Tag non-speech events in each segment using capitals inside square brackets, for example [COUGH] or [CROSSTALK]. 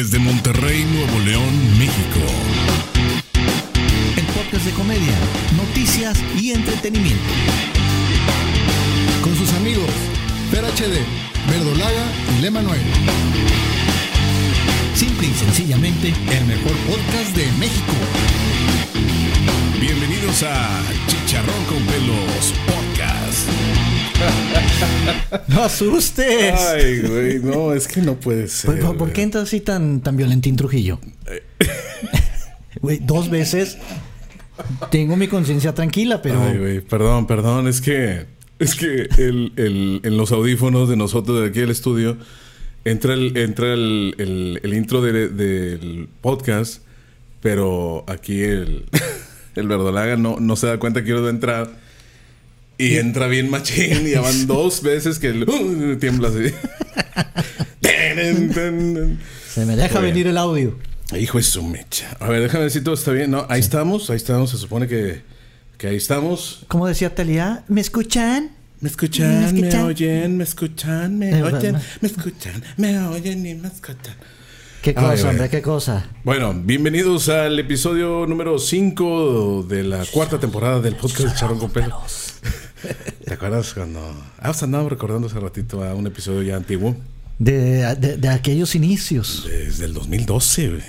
Desde Monterrey, Nuevo León, México. El podcast de comedia, noticias y entretenimiento. Con sus amigos Per HD, Verdolaga y Le Manuel. Simple y sencillamente, El mejor podcast de México. Bienvenidos a Chicharrón con Pelos Podcast. ¡No asustes! Ay, güey, no, es que no puede ser. ¿Por, por- por qué entras así tan, tan violentín Trujillo? [LAUGHS] Güey, dos veces tengo mi conciencia tranquila, pero Ay, güey, perdón, perdón, es que es que el, el- en los audífonos de nosotros de aquí del estudio entra el entra el, el- el intro de- del podcast, pero aquí el [LAUGHS] el verdolaga no, no se da cuenta que de entrar y entra bien machín y ya van [LAUGHS] dos veces que el, uh, tiembla así. se me deja venir el audio. Hijo de su mecha. A ver, déjame ver si todo está bien. No, ahí estamos, ahí estamos. Se supone que, que ahí estamos. Como decía Talía, ¿me escuchan? Me escuchan, ¿Me oyen, me escuchan, me Eh, oyen, me escuchan, me oyen y me escuchan. ¿Qué cosa, hombre? ¿Qué cosa? Bueno, bienvenidos al episodio número 5 de la cuarta temporada del podcast de Charón con. ¿Te acuerdas cuando... Ah, pues andábamos recordando hace ratito a un episodio ya antiguo. De, de- de aquellos inicios. Desde el 2012, güey.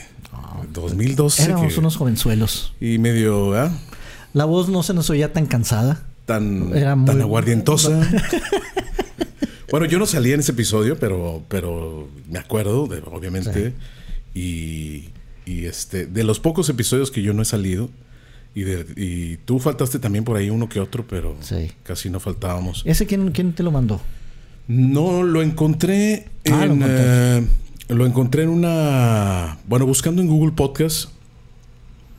2012. Éramos que- unos jovenzuelos. Y medio, ¿ah? La voz no se nos oía tan cansada. tan, Era tan aguardientosa. [LAUGHS] [LAUGHS] bueno, yo no salí en ese episodio, pero, pero me acuerdo, de- obviamente. Y, y, este, de los pocos episodios que yo no he salido, y, de- y tú faltaste también por ahí uno que otro, pero Sí. casi no faltábamos. ¿Ese quién, quién te lo mandó? No, lo encontré Ah, en. eh, lo encontré en una. Bueno, buscando en Google Podcast.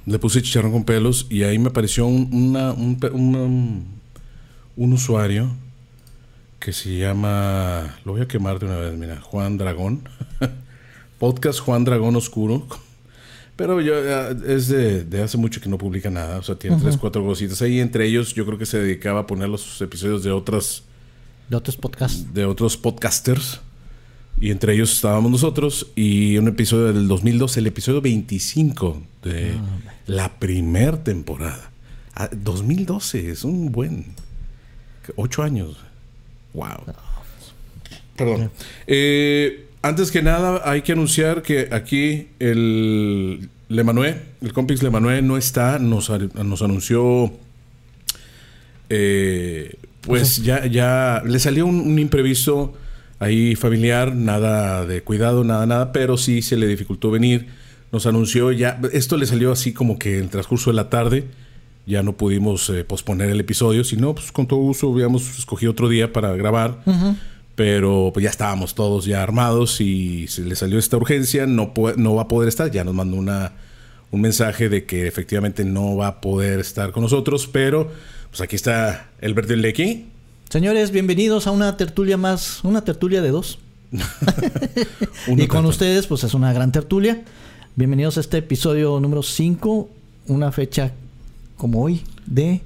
Le puse chicharrón con pelos y ahí me apareció un, una- un, una- un usuario que se llama. Lo voy a quemar de una vez, mira. Juan Dragón. [LAUGHS] Podcast Juan Dragón Oscuro. Pero yo eh, es de, de hace mucho que no publica nada. O sea, tiene tres, cuatro cositas ahí. Entre ellos, yo creo que se dedicaba a poner los episodios de otras De otros podcasts. de otros podcasters. Y entre ellos estábamos nosotros. Y un episodio del 2012, el episodio 25 de la primer temporada. Ah, 2012, es un buen. Ocho años. Wow. Perdón. Eh, antes que nada, hay que anunciar que aquí el Lemanué, el compix Lemanué no está. Nos, nos anunció eh, pues ya, ya le salió un, un imprevisto ahí familiar, nada de cuidado, nada, nada, pero sí se le dificultó venir. Nos anunció ya, esto le salió así como que en el transcurso de la tarde, ya no pudimos eh, posponer el episodio, si no, pues con todo gusto hubiéramos escogido otro día para grabar. Pero pues ya estábamos todos ya armados y se le salió esta urgencia, no, no va a poder estar, ya nos mandó una, un mensaje de que efectivamente no va a poder estar con nosotros, pero pues aquí está el verde Lecky. Señores, bienvenidos a una tertulia más, una tertulia de dos. [LAUGHS] Y con ustedes, pues es una gran tertulia. Bienvenidos a este episodio número 5, una fecha como hoy, de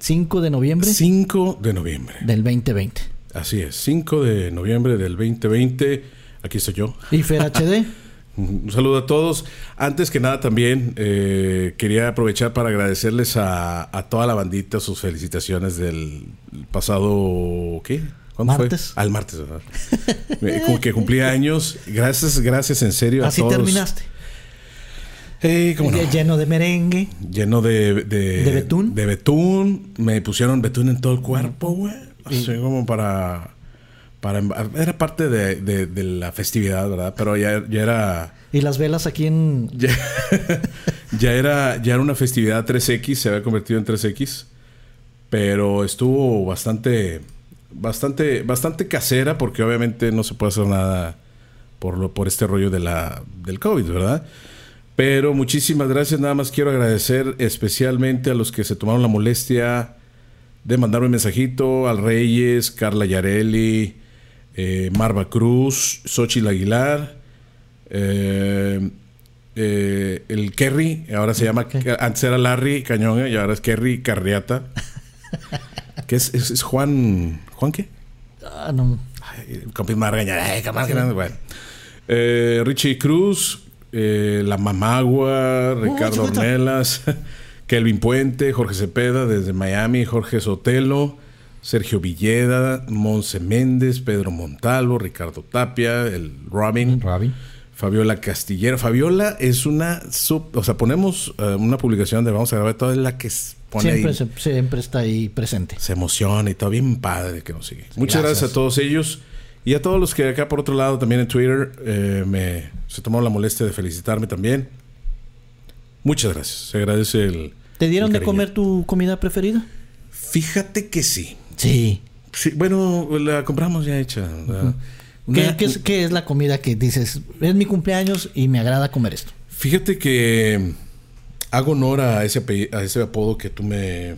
5 de noviembre 5 de noviembre. del 2020. Así es, 5 de noviembre del 2020. Aquí estoy yo. Y Fer HD, [LAUGHS] Un saludo a todos. Antes que nada también eh, quería aprovechar para agradecerles a, a toda la bandita sus felicitaciones del pasado... ¿Qué? ¿Cuándo Martes. fue? Al martes, ¿verdad? [LAUGHS] Eh, Como que cumplía años. Gracias, gracias en serio a así todos. terminaste. Eh, ¿cómo no? Lleno de merengue. Lleno de... ¿De, ¿De betún? De betún. Me pusieron betún en todo el cuerpo, güey. Así como para... para era parte de, de- de la festividad, ¿verdad? Pero ya, ya era... Y las velas aquí en... Ya, [LAUGHS] ya era, ya era una festividad 3X, se había convertido en 3X. Pero estuvo bastante, bastante, bastante casera, porque obviamente no se puede hacer nada por lo, por este rollo de la, del COVID, ¿verdad? Pero muchísimas gracias. Nada más quiero agradecer especialmente a los que se tomaron la molestia de mandarme un mensajito, al Reyes, Carla Yarelli, eh, Marva Cruz, Xochitl Aguilar, eh, eh, el Kerry, ahora se llama, antes era Larry Cañón y ahora es Kerry Carriata. que es, es- es Juan, ¿Juan qué? Ah, no. Ay, el no, bueno. Richie Cruz, La Mamagua, Ricardo chiquita. Ornelas, Kelvin Puente, Jorge Cepeda desde Miami, Jorge Sotelo, Sergio Villeda, Monse Méndez, Pedro Montalvo, Ricardo Tapia, el Robin. Robin. Fabiola Castillera. Fabiola es una sub, o sea, ponemos eh, una publicación de vamos a grabar toda la que pone Siempre, ahí. se- siempre está ahí presente. Se emociona y todo bien padre que nos sigue. Muchas gracias. gracias a todos ellos y a todos los que acá por otro lado también en Twitter eh, me se tomaron la molestia de felicitarme también. Muchas gracias. Se agradece el. ¿Te dieron de comer tu comida preferida? Fíjate que sí. Sí. Sí, bueno, la compramos ya hecha. ¿Qué, una- qué es, qué es la comida que dices? Es mi cumpleaños y me agrada comer esto. Fíjate que hago honor a ese, a ese apodo que tú me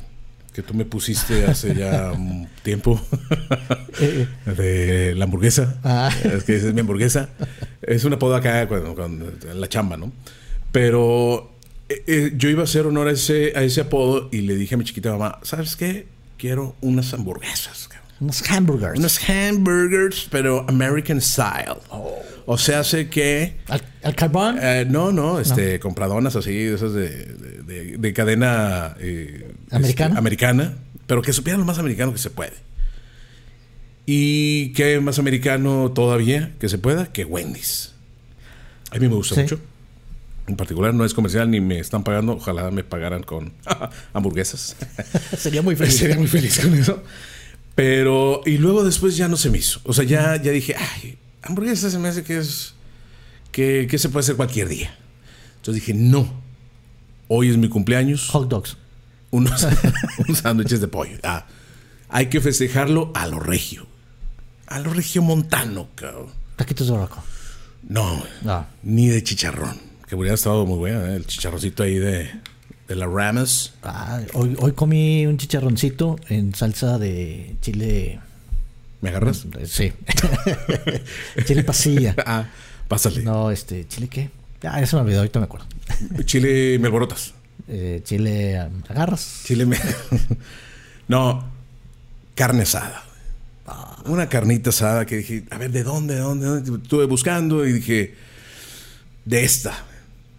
que tú me pusiste hace ya [LAUGHS] un tiempo Eh, de la hamburguesa. Ah. Es que es mi hamburguesa. Es un apodo acá cuando, cuando- en la chamba, ¿no? Pero eh, eh, yo iba a hacer honor a ese, a ese apodo y le dije a mi chiquita mamá, ¿sabes qué? Quiero unas hamburguesas. cabrón. unos hamburgers. Unos hamburgers, pero American style. O sea, hace que... ¿Al, al carbón? Eh, no, no, este, compradonas así, esas de, de- de- de cadena eh, ¿Americana? este, americana, pero que supieran lo más americano que se puede. Y qué más americano todavía que se pueda que Wendy's. A mí me gusta Sí. mucho. En particular, no es comercial ni me están pagando. Ojalá me pagaran con [LAUGHS] hamburguesas. [LAUGHS] Sería muy feliz. Sería muy feliz con eso. Pero, y luego después ya no se me hizo. O sea, ya, ya dije, ay, hamburguesa se me hace que es. que, que se puede hacer cualquier día. Entonces dije, no. Hoy es mi cumpleaños. Hot dogs. Unos, [LAUGHS] unos sándwiches de pollo. Ah, hay que festejarlo a lo regio. A lo regio montano, cabrón. Taquitos de roco. No, No. ni de chicharrón. Que hubiera estado muy bueno, ¿eh? el chicharroncito ahí de, de la Ramas. Ah, hoy, hoy comí un chicharroncito en salsa de chile. ¿Me agarras? Sí. [LAUGHS] chile pasilla. [LAUGHS] Ah, pásale. No, este, ¿chile qué? Ah, ya se me olvidó, ahorita me acuerdo. Chile me alborotas. Eh, chile ah, agarras. Chile me... [LAUGHS] no, carne asada. Una carnita asada que dije, a ver, ¿de dónde? ¿De dónde? ¿De dónde? Estuve buscando y dije, de esta.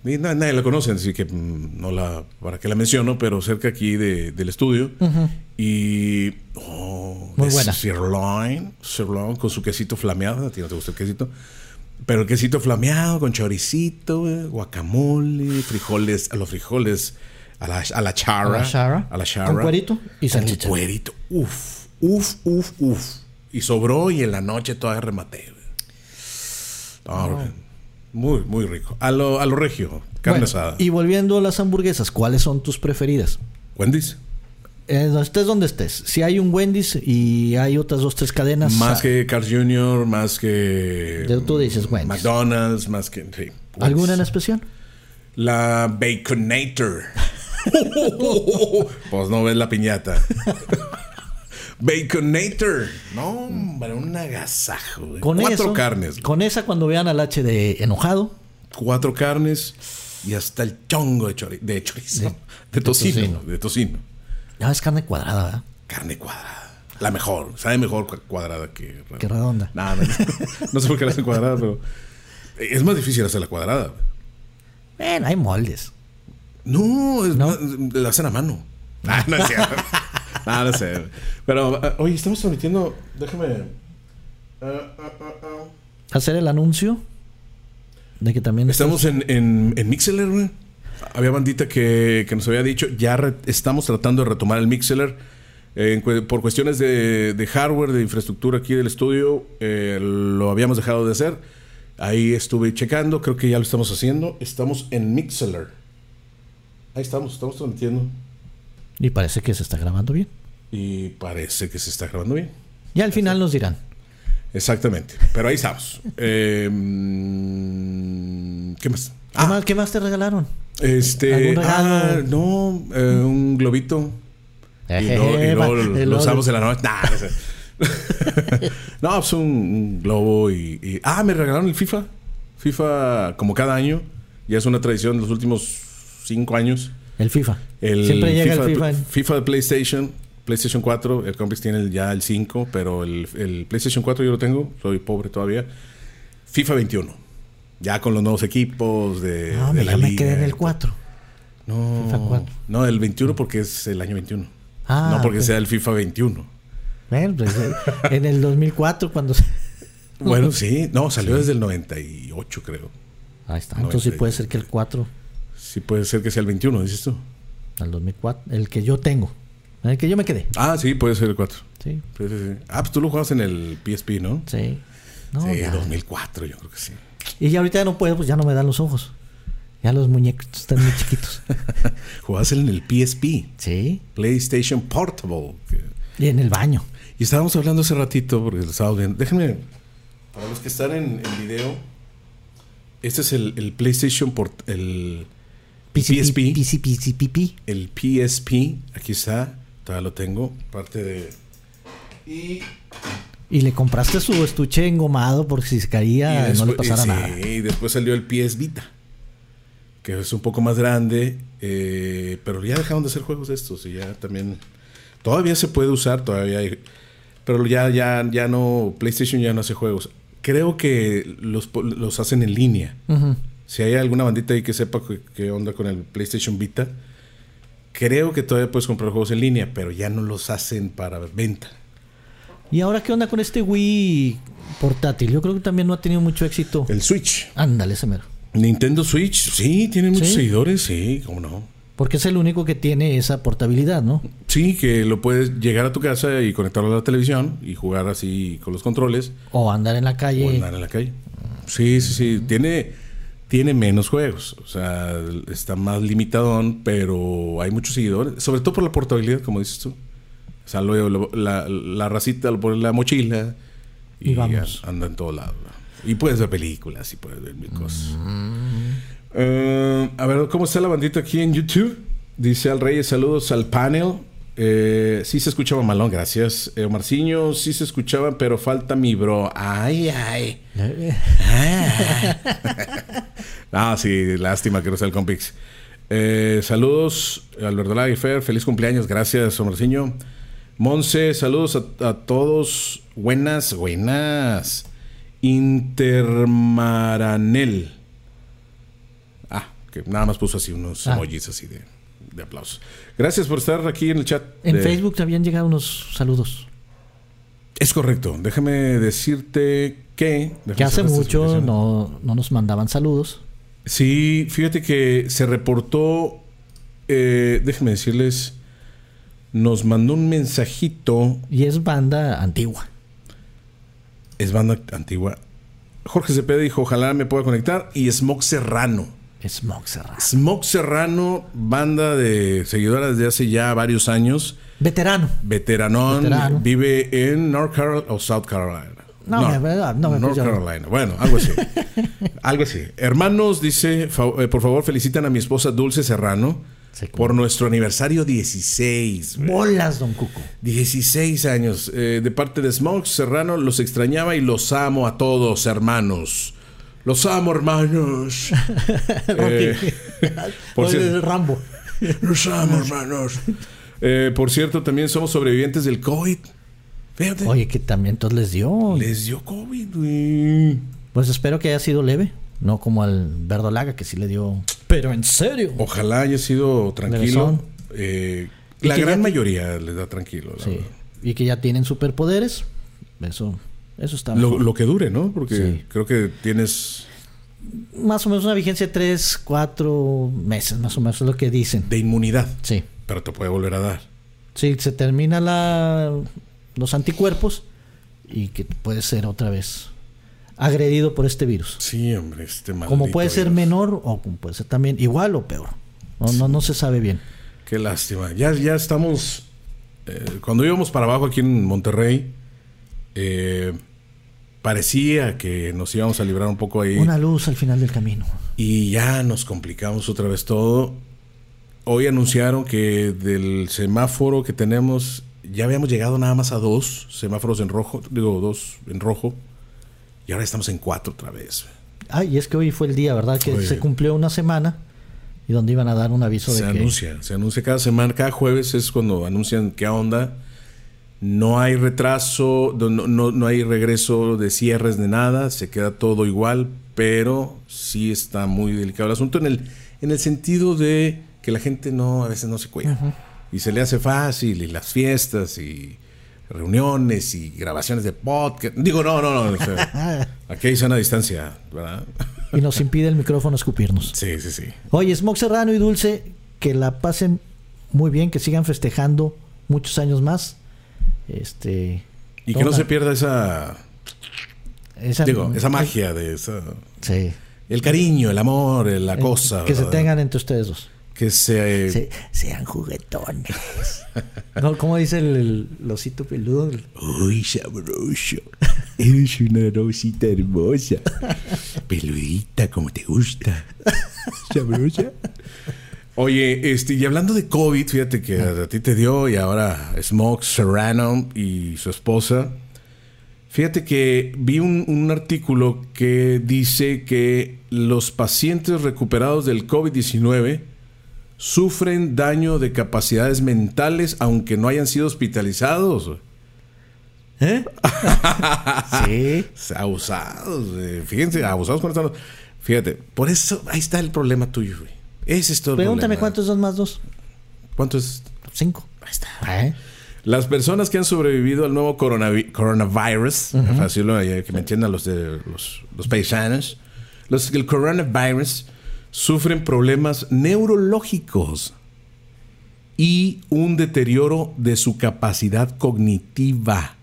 Y na- nadie la conoce, así que mm, no la, para qué la menciono, pero cerca aquí de- del estudio. Y, oh, Muy buena. Sirloin, sirloin con su quesito flameado. ¿A ti no te gusta el quesito? Pero el quesito flameado con choricito, güey, guacamole, frijoles, a los frijoles, a la, a la chara. A la chara. A la chara. Con cuerito y Con salchicha. cuerito. Uf, uf, uf, uf. Y sobró y en la noche todavía rematé. No, güey. Muy, muy rico. A lo, a lo regio, carne Bueno, asada. Y volviendo a las hamburguesas, ¿cuáles son tus preferidas? Wendy's. Eh, estés donde estés. Si hay un Wendy's y hay otras dos, tres cadenas. Más ah, que Carl Jr., más que. Tú dices Wendy's. McDonald's, más que. sí, ¿Alguna en especial? La Baconator. [LAUGHS] [LAUGHS] pues no ves la piñata. [LAUGHS] Baconator. No, hombre, un agasajo. güey. Con Cuatro eso, carnes. Con esa, cuando vean al H de enojado, Cuatro carnes y hasta el chongo de, chori- de chorizo. De, de tocino, tocino. De tocino. ya es carne cuadrada, ¿verdad? Carne cuadrada. La mejor. Sabe mejor cu- cuadrada que. Que redonda. No, no, [LAUGHS] no sé por qué la hacen cuadrada, pero. Es más difícil hacer la cuadrada. Bueno, hay moldes. No, es ¿No? más- la hacen a mano. Ah, no es cierto. [LAUGHS] [LAUGHS] Ah, no sé. Pero, ah, oye, estamos transmitiendo. Déjame. ah, ah. Hacer el anuncio de que también Estamos en, en, en Mixeler, güey. Había bandita que, que nos había dicho, ya re- estamos tratando de retomar el. Eh, cue- por cuestiones de, de hardware, de infraestructura aquí del estudio, eh, lo habíamos dejado de hacer. Ahí estuve checando, creo que ya lo estamos haciendo. Estamos en Mixeler. Ahí estamos, estamos transmitiendo. Y parece que se está grabando bien. Y parece que se está grabando bien. Ya al final nos dirán. Exactamente. Pero ahí estamos. [LAUGHS] Eh, mm, ¿Qué más? ¿Qué, más, qué más te regalaron? Este. Ah, no, eh, un globito. Y Ejé, luego, y luego va- lo, y lo usamos en la noche. Nah, no, sé. [LAUGHS] no, pues un, un globo y, y- Ah, me regalaron el FIFA. FIFA, como cada año. Ya es una tradición de los últimos cinco años. El FIFA. El Siempre llega FIFA, el FIFA. de, FIFA de PlayStation. PlayStation 4. El Complex tiene ya el 5. Pero el, el PlayStation 4 yo lo tengo. Soy pobre todavía. FIFA 21. Ya con los nuevos equipos de, No, de me, la ya me liga. quedé en el 4. No, FIFA 4. no, el 21 porque es el año 21. Ah, no porque sea el FIFA 21. Bueno, pues, eh, [LAUGHS] en el 2004 cuando... se- Bueno, sí. No, salió desde el 98, creo. Ahí está. Entonces sí 96. puede ser que el 4 Sí puede ser que sea el 21, dices tú. al 2004, el que yo tengo, en el que yo me quedé. Ah, sí, puede ser el 4. Sí, Sí, sí, sí. Ah, pues tú lo jugabas en el PSP, ¿no? sí. No, sí, ya. 2004, yo creo que sí. Y ya ahorita ya no puedo, pues ya no me dan los ojos. Ya los muñecos están muy chiquitos. [LAUGHS] Jugabas en el PSP, Sí. PlayStation Portable. Y en el baño. Y estábamos hablando hace ratito, porque lo estábamos viendo. Déjenme, para los que están en, en video, este es el, el PlayStation Port, el PSP. PSP, PSP. el PSP, aquí está, todavía lo tengo, parte de... Y, Y le compraste su estuche engomado por si se caía y no le pasara sí, nada. y después salió el PS Vita, que es un poco más grande, eh, pero ya dejaron de hacer juegos estos y ya también... Todavía se puede usar, todavía hay... Pero ya, ya, ya no, PlayStation ya no hace juegos. Creo que los, los hacen en línea. Ujú. Si hay alguna bandita ahí que sepa qué- onda con el PlayStation Vita, creo que todavía puedes comprar juegos en línea, pero ya no los hacen para venta. ¿Y ahora qué onda con este Wii portátil? Yo creo que también no ha tenido mucho éxito. El Switch. Ándale, ese mero. Nintendo Switch, sí, tiene muchos ¿Sí? seguidores, sí, cómo no. Porque es el único que tiene esa portabilidad, ¿no? Sí, que lo puedes llegar a tu casa y conectarlo a la televisión y jugar así con los controles O andar en la calle. o andar en la calle. Sí, sí, sí. Tiene, tiene menos juegos. O sea, está más limitadón, pero hay muchos seguidores. Sobre todo por la portabilidad, como dices tú. O sea, luego lo- la, la racita lo pone en la mochila y, Y vamos. anda en todos lados. ¿no? Y puedes ver películas y puedes ver mil cosas. Eh, a ver, ¿cómo está la bandita aquí en YouTube? Dice al Reyes, saludos al panel. Eh, sí se escuchaba malón, gracias. Eh, Marciño, sí se escuchaba, pero falta mi bro. Ay, ay. [LAUGHS] Ah, sí, lástima que no sea el Compix. Eh, saludos, Alberto Lag y Fer, feliz cumpleaños, gracias, Omarciño. Monse, saludos a, a todos. Buenas, buenas. Intermaranel. Ah, que nada más puso así unos Ah. emojis así de, de aplausos. Gracias por estar aquí en el chat. En de- Facebook te habían llegado unos saludos. Es correcto. Déjame decirte que. déjame Que hace mucho no, no nos mandaban saludos. Sí, fíjate que se reportó, eh, déjenme decirles, nos mandó un mensajito, Y es banda antigua. es banda antigua. Jorge Cepeda dijo, ojalá me pueda conectar, y Smoke Serrano. Smoke Serrano. Smoke Serrano, banda de seguidora desde hace ya varios años, Veterano. veteranón, Veterano. vive en North Carolina o South Carolina. No, me- verdad, no me North. Carolina. Bueno, algo así. [LAUGHS] algo así. Hermanos, dice, eh, por favor, felicitan a mi esposa Dulce Serrano Sí, por nuestro aniversario 16. güey. Bolas, don Cuco. 16 años. eh, de parte de Smoke Serrano, los extrañaba y los amo a todos, hermanos. Los amo, hermanos. [LAUGHS] Eh, [LAUGHS] por cierto- Rambo. los amo, hermanos. [LAUGHS] Eh, por cierto, también somos sobrevivientes del COVID. Fíjate. Oye, que también entonces les dio. Les dio COVID, güey. Pues espero que haya sido leve. No como al Verdolaga, que sí le dio. Pero en serio. Ojalá haya sido tranquilo. Eh, Y la gran mayoría les da tranquilo. la Sí. verdad. Y que ya tienen superpoderes. Eso, eso está Lo, lo que dure, ¿no? Porque Sí. creo que tienes Más o menos una vigencia de 3, 4 meses, más o menos es lo que dicen. de inmunidad, Sí. pero te puede volver a dar. Sí, se termina la, los anticuerpos y que puede ser otra vez agredido por este virus. Sí, hombre, este maldito Como puede ser virus. menor o como puede ser también igual o peor. No, no, no se sabe bien. Qué lástima. Ya, ya estamos. eh, cuando íbamos para abajo aquí en Monterrey, eh, parecía que nos íbamos a librar un poco ahí. Una luz al final del camino. Y ya nos complicamos otra vez todo. Hoy anunciaron que del semáforo que tenemos, ya habíamos llegado nada más a dos semáforos en rojo, digo, dos en rojo. Y ahora estamos en cuatro otra vez. Ah, y es que hoy fue el día, ¿verdad? Que se cumplió una semana y donde iban a dar un aviso Se de que... anuncia, se anuncia cada semana, cada jueves es cuando anuncian qué onda. No hay retraso, no, no, no hay regreso de cierres de nada, se queda todo igual pero sí está muy delicado el asunto en el, en el sentido de que la gente no a veces no se cuida. Y se le hace fácil, y las fiestas, y reuniones, y grabaciones de podcast. Digo, no, no, no. o sea, [LAUGHS] aquí hay sana distancia, ¿verdad? Y nos impide el micrófono escupirnos. Sí, sí, sí. Oye, Smoke Serrano y Dulce, que la pasen muy bien, que sigan festejando muchos años más. Este. Y que no se pierda esa, esa, digo, esa magia de esa, Sí. el cariño, el amor, la cosa. Que se ¿verdad? tengan entre ustedes dos. Que se, Se- sean juguetones. no, ¿Cómo dice el, el- el osito peludo? Uy, sabroso. Eres una rosita hermosa. [LAUGHS] Peludita como te gusta. Sabrosa. Oye, este, y hablando de COVID, fíjate que a ti te dio y ahora Smoke Serrano y su esposa. Fíjate que vi un, un artículo que dice que los pacientes recuperados del COVID-19 sufren daño de capacidades mentales aunque no hayan sido hospitalizados. ¿Eh? [LAUGHS] sí. Abusados, eh, fíjense, abusados con Fíjate, por eso ahí está el problema tuyo, güey. Ese es todo el Pregúntame problema. cuántos son más dos. ¿Cuánto es? Cinco. Ahí está. ¿Eh? Las personas que han sobrevivido al nuevo coronavi- coronavirus, fácil eh, que me entiendan los de los, los paisanos, los del coronavirus sufren problemas neurológicos y un deterioro de su capacidad cognitiva,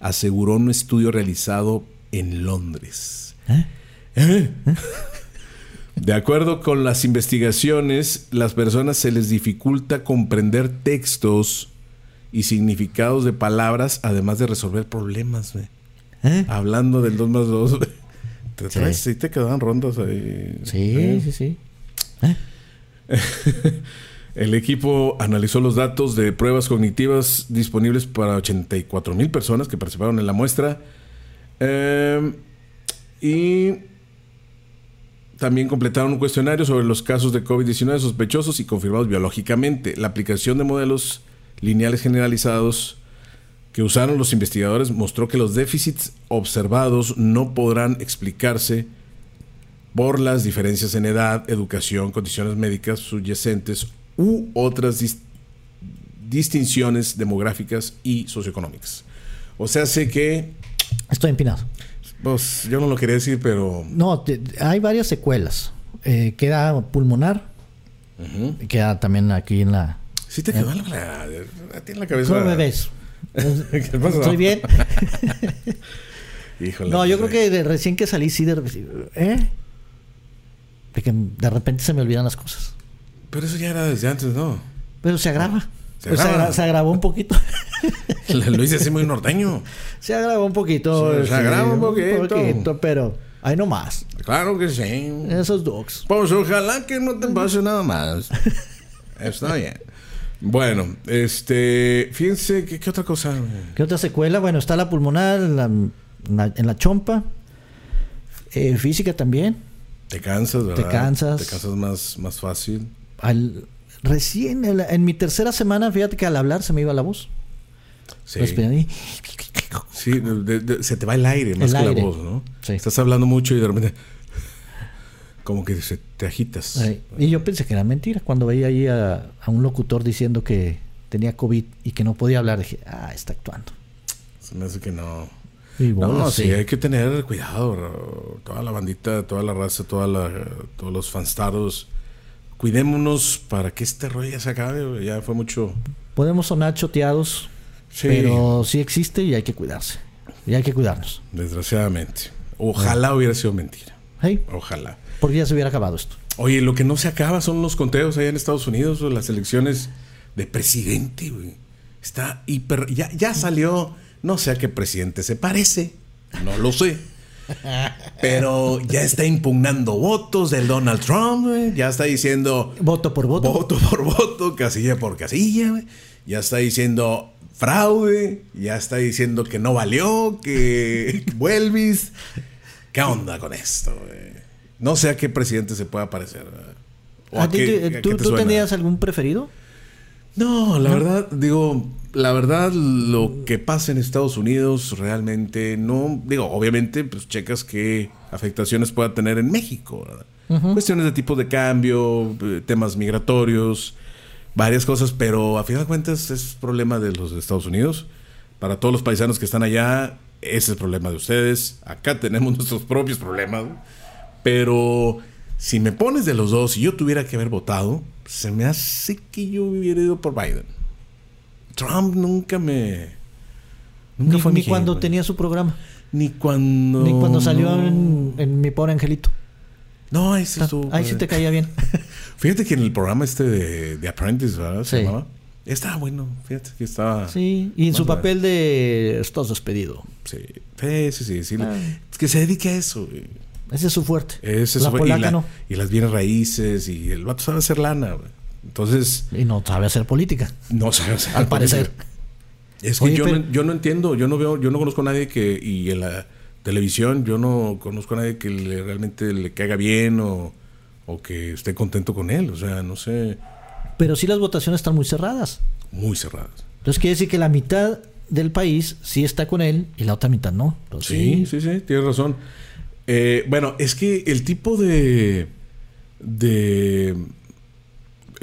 aseguró un estudio realizado en Londres. ¿Eh? De acuerdo con las investigaciones, las personas se les dificulta comprender textos y significados de palabras, además de resolver problemas. ¿Eh? Hablando del 2 más 2, te, Sí. traes- sí te quedaban rondas ahí. Sí, ¿Eh? sí, sí. [LAUGHS] El equipo analizó los datos de pruebas cognitivas disponibles para 84 mil personas que participaron en la muestra. Eh, y también completaron un cuestionario sobre los casos de COVID-19 sospechosos y confirmados biológicamente. La aplicación de modelos lineales generalizados que usaron los investigadores mostró que los déficits observados no podrán explicarse por las diferencias en edad, educación, condiciones médicas subyacentes u otras dis- distinciones demográficas y socioeconómicas. O sea, sé que, Estoy empinado. Pues yo no lo quería decir, pero No, te- hay varias secuelas. Eh, queda pulmonar. Queda también aquí en la. sí te quedó algo la, en la cabeza. ¿Cómo me ves? [LAUGHS] ¿Qué pasó? ¿Estoy bien? [LAUGHS] Híjole, No, yo creo güey. que de recién que salí, sí, de, ¿eh? De que de repente se me olvidan las cosas. Pero eso ya era desde antes, ¿no? Pero se agrava. Se Pues agrava. se agravó un poquito. [LAUGHS] Lo hice así muy norteño. se agravó un poquito. Se- se sí, agrava un poquito. pero ahí nomás. Claro que sí. Esos dogs. Pues ojalá que no te pase nada más. [LAUGHS] Está bien. Bueno, este, fíjense, ¿qué, qué otra cosa? ¿Qué otra secuela? Bueno, está la pulmonar, la- en la, chompa. Eh, física también. Te cansas, ¿verdad? cansas. Te cansas más, más fácil. Al, recién, en, la- en mi tercera semana, fíjate que al hablar se me iba la voz. Sí. Y- Sí, de- de- se te va el aire más El que aire. la voz, ¿no? Sí. Estás hablando mucho y de repente como que se, te agitas. Ay, Y yo pensé que era mentira. Cuando veía ahí a, a un locutor diciendo que tenía COVID y que no podía hablar, dije, ah, está actuando. Se me hace que no. Y No, bueno, sí, hay que tener cuidado. bro. Toda la bandita, toda la raza, toda la, todos los fanstaros. Cuidémonos para que este rollo ya se acabe. Ya fue mucho. Podemos sonar choteados, Sí, pero sí existe y hay que cuidarse. Y hay que cuidarnos. desgraciadamente. Ojalá hubiera sido mentira. Hey, Ojalá. porque ya se hubiera acabado esto. Oye, lo que no se acaba son los conteos allá en Estados Unidos, o las elecciones de presidente, güey. Está hiper. Ya, ya salió. No sé a qué presidente se parece. No lo sé. Pero ya está impugnando votos del Donald Trump. Ya está diciendo Voto por voto. voto por voto, casilla por casilla. Ya está diciendo fraude. Ya está diciendo que no valió, que [LAUGHS] vuelvis. ¿Qué onda con esto? No sé a qué presidente se pueda parecer. ¿verdad? ¿O ¿A qué- te- a qué ¿Tú, te tú tenías algún preferido? No, la verdad, digo, la verdad, lo que pasa en Estados Unidos realmente no, digo, obviamente, pues checas qué afectaciones pueda tener en México, ¿verdad? Cuestiones de tipo de cambio, eh, temas migratorios, varias cosas, pero a final de cuentas es problema de los Estados Unidos. Para todos los paisanos que están allá, ese es el problema de ustedes. Acá tenemos [LAUGHS] nuestros propios problemas. Pero si me pones de los dos y yo tuviera que haber votado, se me hace que yo hubiera ido por Biden. Trump nunca me. Nunca Ni, fue ni mi cuando tenía su programa. Ni cuando. Ni cuando salió en, en Mi Pobre Angelito. No, ahí sí Ah, estuvo. Ahí sí te caía bien. [LAUGHS] Fíjate que en el programa este de, de Apprentice, ¿verdad? Se Sí. llamaba. Estaba bueno. Fíjate que estaba. Sí, y en su papel de estás despedido. Sí, sí, sí. sí, sí. Ah. Es que se dedica a eso. güey. Ese es su fuerte. Ese la fue- y, polaca la- no. y las bienes raíces. Y el vato sabe hacer lana. güey. Entonces, Y no sabe hacer política. no sabe hacer Al parecer. Es que Oye, yo, pero- no, yo no entiendo, yo no veo, yo no conozco a nadie que, y en la televisión, yo no conozco a nadie que le- realmente le caiga bien o, o que esté contento con él. O sea, no sé, Pero sí las votaciones están muy cerradas. muy cerradas. Entonces quiere decir que la mitad del país sí está con él y la otra mitad no. Entonces, Sí, sí, sí, tienes razón. Eh, bueno, es que el tipo de. de.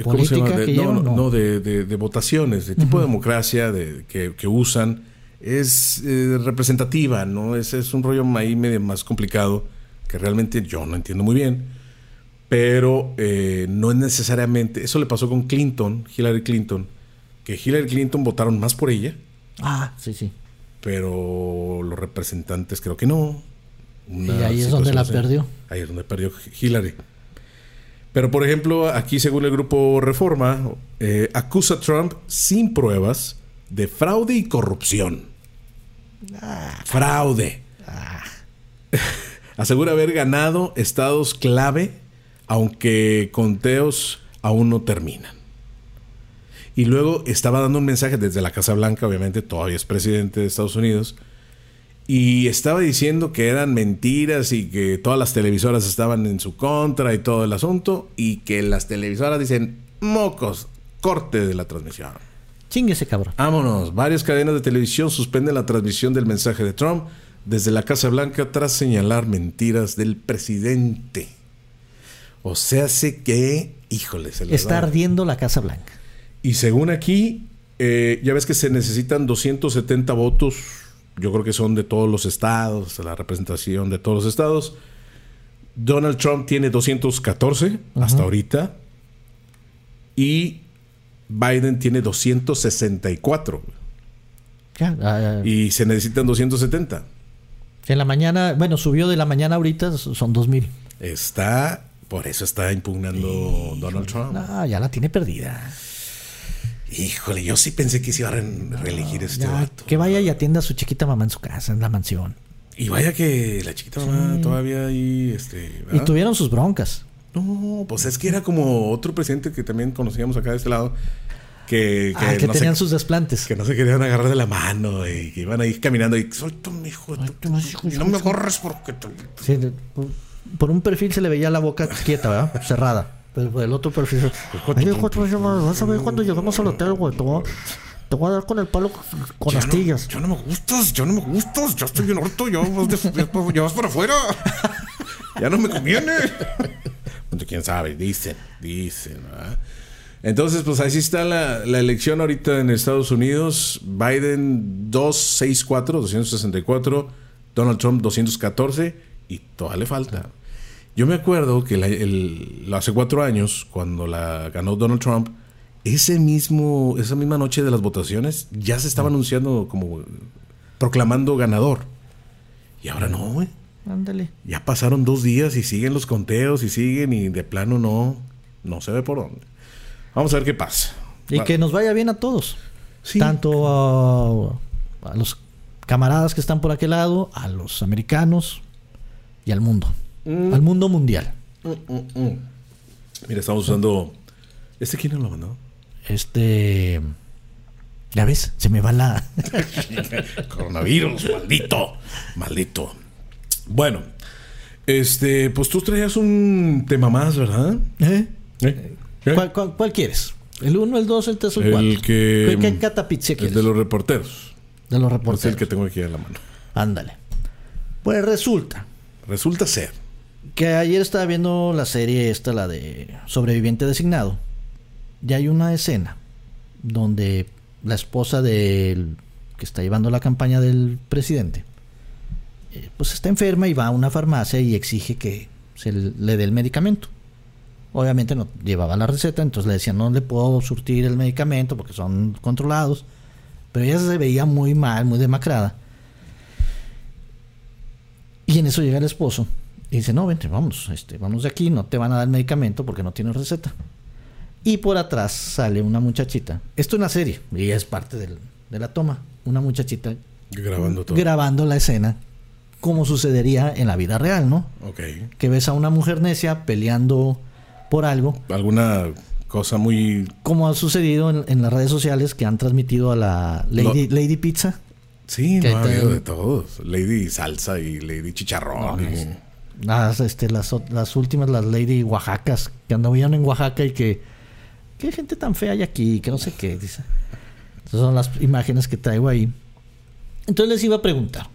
¿Cómo se llama? ¿Política De- que no, llevan? no, No. no, de, de- de votaciones, de tipo de democracia de, que, que usan, es eh, representativa, ¿no? Es, es un rollo ahí medio más complicado que realmente yo no entiendo muy bien. Pero eh, no es necesariamente. Eso le pasó con Clinton, Hillary Clinton, que Hillary Clinton votaron más por ella Ah, sí, sí. pero los representantes creo que no. Una Y ahí es donde la así. perdió. Ahí es donde perdió Hillary. Pero por ejemplo, aquí según el grupo Reforma, eh, acusa a Trump sin pruebas de fraude y corrupción. Fraude. [LAUGHS] Asegura haber ganado estados clave, aunque conteos aún no terminan. Y luego estaba dando un mensaje desde la Casa Blanca, obviamente todavía es presidente de Estados Unidos, y estaba diciendo que eran mentiras y que todas las televisoras estaban en su contra y todo el asunto, y que las televisoras dicen, mocos, corte de la transmisión. Chingue ese cabrón. Vámonos, varias cadenas de televisión suspenden la transmisión del mensaje de Trump desde la Casa Blanca tras señalar mentiras del presidente. O sea, sé que, híjole, se Está ardiendo la Casa Blanca. y según aquí, eh, ya ves que se necesitan 270 votos. Yo creo que son de todos los estados, la representación de todos los estados. Donald Trump tiene 214 hasta ahorita. Y Biden tiene 264. Ya, ah, Y se necesitan 270. en la mañana, bueno, subió de la mañana ahorita, son 2000. Está, por eso está impugnando Donald Trump. No, ya la tiene perdida. Híjole, yo sí pensé que se iba a re- reelegir este Ya, vato. que vaya y atienda a su chiquita mamá en su casa, en la mansión. Y vaya que la chiquita mamá todavía ahí, este... Y tuvieron sus broncas. No, pues es que era como otro presidente que también conocíamos acá de este lado, que, que, Ah, que no, tenían se, sus desplantes. que no se querían agarrar de la mano y que iban ahí caminando y suéltame, hijo, de tu- y no me agarres porque te... Sí, por, por un perfil se le veía la boca quieta, ¿verdad? [LAUGHS] Cerrada. Pero por el otro perfil. Ay, hijo, tú, vas a ver cuando lleguemos al hotel, güey. Te voy, a, te voy a dar con el palo con astillas. No, ya no me gustas, ya no me gustas, ya estoy bien harto, ya vas, de- ya- ya vas para afuera. [LAUGHS] ya no me conviene. Quién sabe, dicen, dicen, ¿verdad? Entonces, pues así está la, la elección ahorita en Estados Unidos. Biden 264, 264, Donald Trump 214 y todavía le falta. Yo me acuerdo que la- el- hace cuatro años, cuando la ganó Donald Trump, ese mismo, esa misma noche de las votaciones ya se estaba anunciando como proclamando ganador. Y ahora no, güey. Ándale. Ya pasaron dos días y siguen los conteos y siguen y de plano no, no se ve por dónde. Vamos a ver qué pasa. Y Va- que nos vaya bien a todos. Sí. Tanto a, a los camaradas que están por aquel lado, a los americanos y al mundo. Al mundo mundial. Mira, estamos usando. ¿Este quién nos lo mandó? Este. Ya ves, se me va la. [LAUGHS] Coronavirus, maldito. Maldito. Bueno, este, pues tú traías un tema más, ¿verdad? ¿Eh? ¿Eh? ¿Eh? ¿Cuál, cuál- cuál quieres? El 1, el 2, el 3 o el 4. El que. ¿Qué catapixia El de los reporteros. De los Es reporteros. el que tengo aquí en la mano. Ándale. Pues resulta Resulta ser. Que ayer estaba viendo la serie esta, la de Sobreviviente Designado. Y hay una escena donde la esposa del que está llevando la campaña del presidente, eh, pues está enferma y va a una farmacia y exige que se le dé el medicamento. Obviamente no llevaba la receta, entonces le decían no le puedo surtir el medicamento porque son controlados. Pero ella se veía muy mal, muy demacrada. Y en eso llega el esposo y dice, no, vente, vamos, este, vamos de aquí, no te van a dar medicamento porque no tienes receta. Y por atrás sale una muchachita. Esto es una serie, y es parte del- de la toma. Una muchachita Grabando todo. grabando la escena como sucedería en la vida real, ¿no? ok. Que ves a una mujer necia peleando por algo, Alguna cosa muy. como ha sucedido en, en las redes sociales que han transmitido a la Lady, Lady Pizza. Sí, no ha habido de todos. Lady Salsa y Lady Chicharrón. y- Las, este, las, últimas, las Lady Oaxacas, que andaban en Oaxaca y que. ¿Qué gente tan fea hay aquí? Que no sé qué, dice. Esas son las imágenes que traigo ahí. Entonces les iba a preguntar.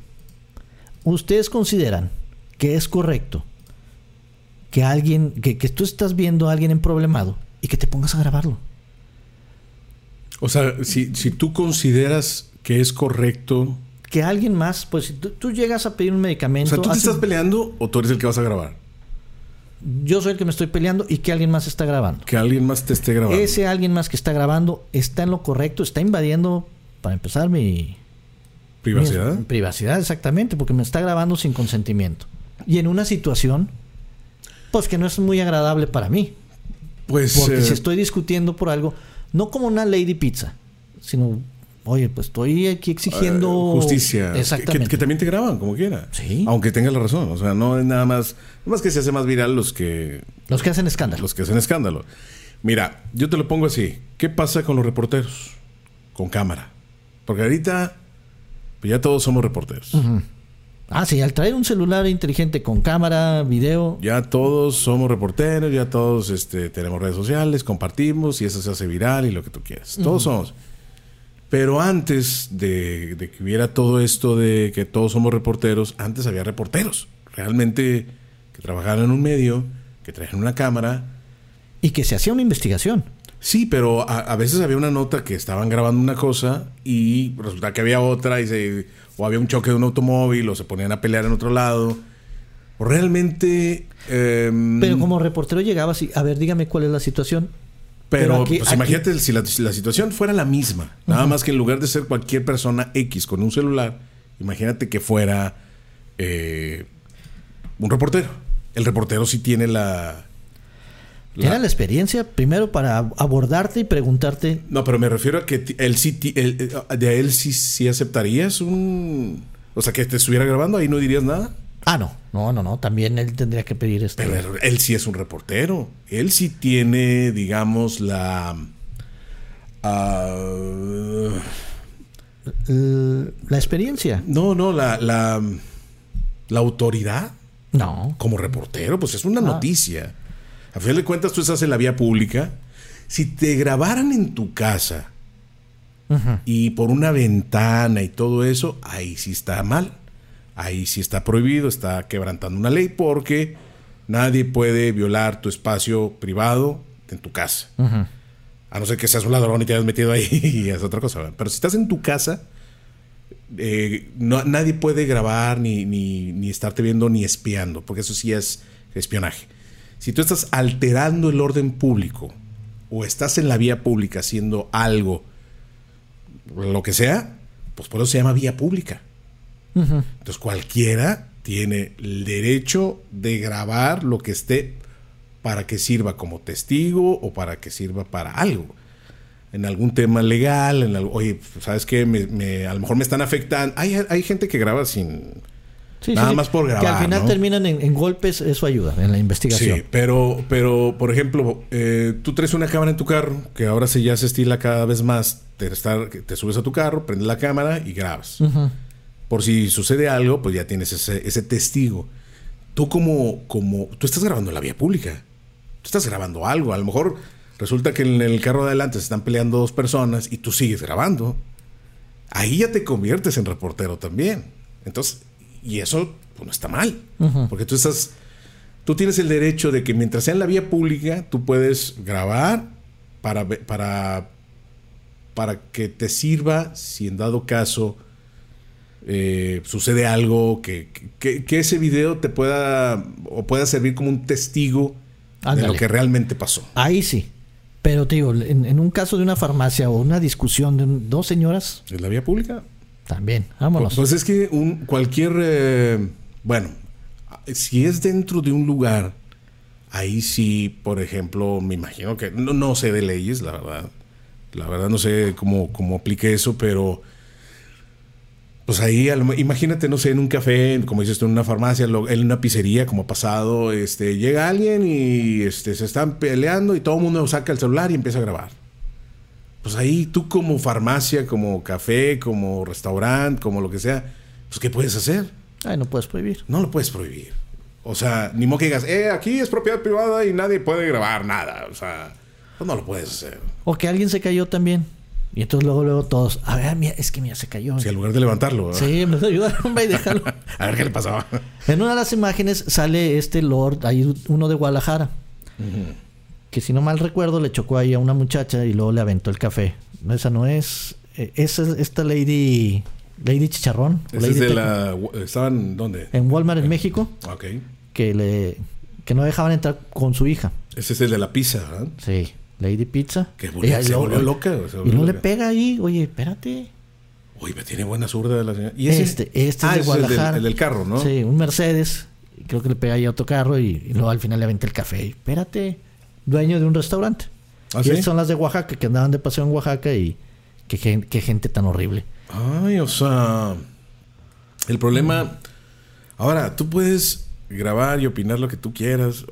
¿Ustedes consideran que es correcto que alguien, que, que tú estás viendo a alguien en problemado y que te pongas a grabarlo? O sea, si, si tú consideras que es correcto. Que alguien más, pues si tú, tú llegas a pedir un O medicamento. sea, ¿tú te haces- estás peleando o tú eres el que vas a grabar? yo soy el que me estoy peleando y que alguien más está grabando. Que alguien más te esté grabando. Ese alguien más que está grabando está en lo correcto, está invadiendo, para empezar, mi ¿Privacidad? mi privacidad, exactamente, porque me está grabando sin consentimiento. Y en una situación, pues que no es muy agradable para mí. Pues. Porque eh, si estoy discutiendo por algo, no como una lady pizza, sino, oye, pues estoy aquí exigiendo eh, justicia. Exactamente. Que, que también te graban, como quiera. Sí. Aunque tengas la razón. O sea, no es nada más. No más que se hace más viral los que. Los que hacen escándalo. Los que hacen escándalo. Mira, yo te lo pongo así. ¿Qué pasa con los reporteros? Con cámara. Porque ahorita. Pues ya todos somos reporteros. Ah, sí, al traer un celular inteligente con cámara, video, Ya todos somos reporteros, ya todos este, tenemos redes sociales, compartimos y eso se hace viral y lo que tú quieras. Todos somos. Pero antes de, de que hubiera todo esto de que todos somos reporteros, antes había reporteros. Realmente que trabajaban en un medio, que traían una cámara. y que se hacía una investigación. Sí, pero a, a veces había una nota que estaban grabando una cosa y resulta que había otra y se, o había un choque de un automóvil o se ponían a pelear en otro lado. O realmente... em, Pero como reportero llegabas y, a ver, dígame cuál es la situación. Pero, Pero aquí- pues aquí- imagínate si la, si la situación fuera la misma. Nada más que en lugar de ser cualquier persona X con un celular, imagínate que fuera eh, un reportero. El reportero sí tiene la... la- Era la experiencia primero para abordarte y preguntarte. No, pero me refiero a que él sí, él, de él sí, sí aceptarías un... O sea, que te estuviera grabando, ahí no dirías nada. Ah, no, no, no, no. También él tendría que pedir este. Pero él sí es un reportero. Él sí tiene, digamos, la... ah, la experiencia. No, no, la, la, la autoridad No. como reportero, pues es una Ah. noticia. A final de cuentas, tú estás en la vía pública. Si te grabaran en tu casa y por una ventana y todo eso, ahí sí está mal. Ahí sí está prohibido, está quebrantando una ley porque nadie puede violar tu espacio privado en tu casa. A no ser que seas un ladrón y te hayas metido ahí [LAUGHS] y es otra cosa. ¿verdad? Pero si estás en tu casa, eh, no- nadie puede grabar ni, ni, ni estarte viendo ni espiando, porque eso sí es espionaje. Si tú estás alterando el orden público o estás en la vía pública haciendo algo, lo que sea, pues por eso se llama vía pública. Entonces cualquiera tiene el derecho de grabar lo que esté para que sirva como testigo o para que sirva para algo. En algún tema legal, en algo, oye, pues, ¿sabes qué? Me, me- a lo mejor me están afectando. Hay, hay gente que graba sin... Sí, Nada sí, más por Que grabar, al final ¿no? terminan en, en golpes, eso ayuda en la investigación. Sí, pero, pero por ejemplo, eh, tú traes una cámara en tu carro, que ahora se ya se estila cada vez más, te, estar- te subes a tu carro, prendes la cámara y grabas. Ujú. Por si sucede algo, pues ya tienes ese, ese testigo. Tú como, como, tú estás grabando en la vía pública. Tú estás grabando algo. A lo mejor Resulta que en el carro de adelante se están peleando dos personas y tú sigues grabando. Ahí ya te conviertes en reportero también. Entonces, y eso pues, no está mal. Porque tú estás. Tú tienes el derecho de que mientras sea en la vía pública, tú puedes grabar para, para, para que te sirva si en dado caso eh, sucede algo, que, que, que ese video te pueda o pueda servir como un testigo de lo que realmente pasó. Ahí sí. Pero te digo, en, en un caso de una farmacia o una discusión de un- dos señoras, ¿En la vía pública? también. Vámonos. Pues es que un, cualquier, eh, bueno, si es dentro de un lugar, ahí sí, por ejemplo, me imagino que, no, no sé de leyes, la verdad, la verdad no sé cómo, cómo aplique eso, pero pues ahí, imagínate, no sé, en un café, como dices tú, en una farmacia, en una pizzería, como ha pasado, este, llega alguien y este, se están peleando y todo el mundo saca el celular y empieza a grabar. Pues ahí tú como farmacia, como café, como restaurante, como lo que sea, pues ¿qué puedes hacer? Ay, no puedes prohibir. No lo puedes prohibir. O sea, ni modo que digas, eh, aquí es propiedad privada y nadie puede grabar nada. O sea, pues no lo puedes hacer. O que alguien se cayó también. Y entonces luego, luego todos, a ver, mira, es que mira, se cayó. Si en lugar de levantarlo, ¿verdad? Sí, me ayudaron hombre, [LAUGHS] y déjalo. [LAUGHS] a ver qué le pasaba. En una de las imágenes sale este Lord, ahí uno de Guadalajara, que si no mal recuerdo le chocó ahí a una muchacha y luego le aventó el café. No, esa no es. eh, Esa es esta Lady. Lady Chicharrón. Lady es de la... ¿Estaban dónde? En Walmart en México, Ok. que le. que no dejaban entrar con su hija. Ese es el de la pizza, ¿verdad? Sí. Lady Pizza. Que se volvió loca. Y no le pega ahí, oye, espérate. Uy, me tiene buena zurda la señora. ¿Y ese? Este, este Ah, es de ese el del- Guadalajara. el del carro, ¿no? Sí, un Mercedes. Creo que le pega ahí a otro carro y, y luego al final le aventé el café. Y, espérate, dueño de un restaurante. ¿Ah, y sí? son las de Oaxaca que andaban de paseo en Oaxaca y qué, qué gente tan horrible. Ay, o sea, el problema. Ahora, tú puedes grabar y opinar lo que tú quieras,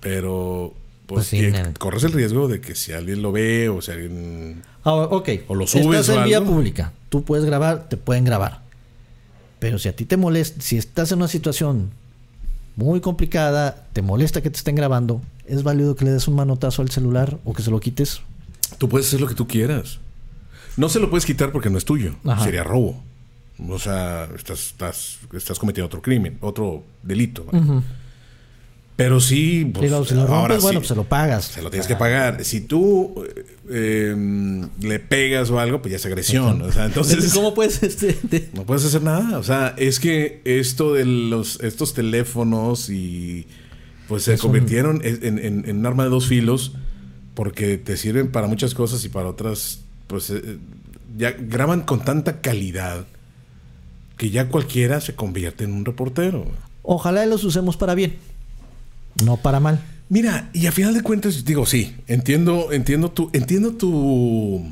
pero pues, Pues sí, corres el riesgo de que si alguien lo ve o si alguien. Ahora, ok. O lo subes Estás o en vía algo. pública. Tú puedes grabar, te pueden grabar. Pero si a ti te molesta, si estás en una situación muy complicada, te molesta que te estén grabando, es válido que le des un manotazo al celular o que se lo quites. Tú puedes hacer lo que tú quieras. No se lo puedes quitar porque no es tuyo. Ajá. Sería robo. O sea, estás, estás, estás cometiendo otro crimen, otro delito. Pero sí, pues, si lo ahora rompes, bueno, sí. pues se lo pagas. Se lo tienes que pagar. Si tú eh, em, le pegas o algo, pues ya es agresión. O sea, entonces [LAUGHS] ¿Cómo puedes este, de- [LAUGHS] no puedes hacer nada. O sea, es que esto de los estos teléfonos y pues se Es un- convirtieron en, en- en un arma de dos filos porque te sirven para muchas cosas y para otras, pues eh, ya graban con tanta calidad que ya cualquiera se convierte en un reportero. Ojalá los usemos para bien, no para mal. Mira, y a final de cuentas, digo, sí, entiendo, entiendo tu, entiendo tu,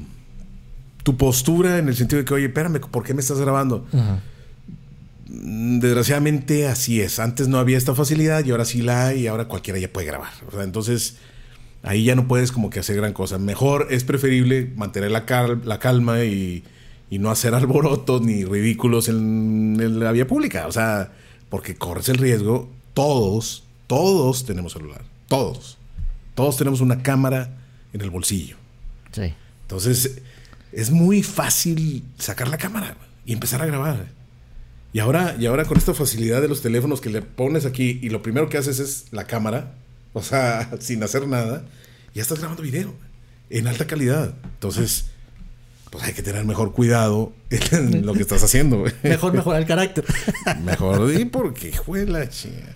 tu postura en el sentido de que, oye, espérame, ¿por qué me estás grabando? Desgraciadamente así es. Antes no había esta facilidad y ahora sí la hay y ahora cualquiera ya puede grabar. O sea, entonces ahí ya no puedes como que hacer gran cosa. Mejor es preferible mantener la, cal- la calma y, y no hacer [LAUGHS] alborotos ni ridículos en, en la vía pública. O sea, porque corres el riesgo. Todos, todos tenemos celular. Todos. Todos tenemos una cámara en el bolsillo. Sí. Entonces, es muy fácil sacar la cámara y empezar a grabar. Y ahora, y ahora con esta facilidad de los teléfonos que le pones aquí y lo primero que haces es la cámara, o sea, [LAUGHS] sin hacer nada, ya estás grabando video en alta calidad. Entonces, pues hay que tener mejor cuidado en lo que estás haciendo. [LAUGHS] Mejor mejorar el carácter. Mejor di porque juela chinga.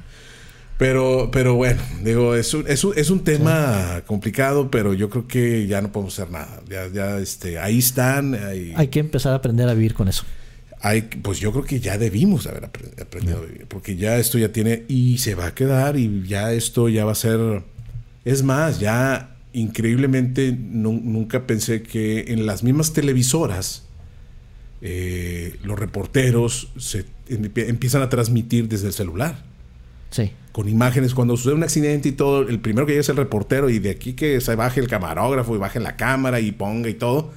Pero, pero bueno, digo, es un, es un, es un tema complicado, pero yo creo que ya no podemos hacer nada. Ya, ya, este, ahí están, ahí, Hay que empezar a aprender a vivir con eso. hay, pues yo creo que ya debimos haber apre- aprendido a vivir, porque ya esto ya tiene y se va a quedar y ya esto ya va a ser, es más, ya increíblemente nu- nunca pensé que en las mismas televisoras eh, los reporteros se empie- empiezan a transmitir desde el celular Sí. Con imágenes. Cuando sucede un accidente y todo, el primero que llega es el reportero y de aquí que se baje el camarógrafo y baje la cámara y ponga y todo.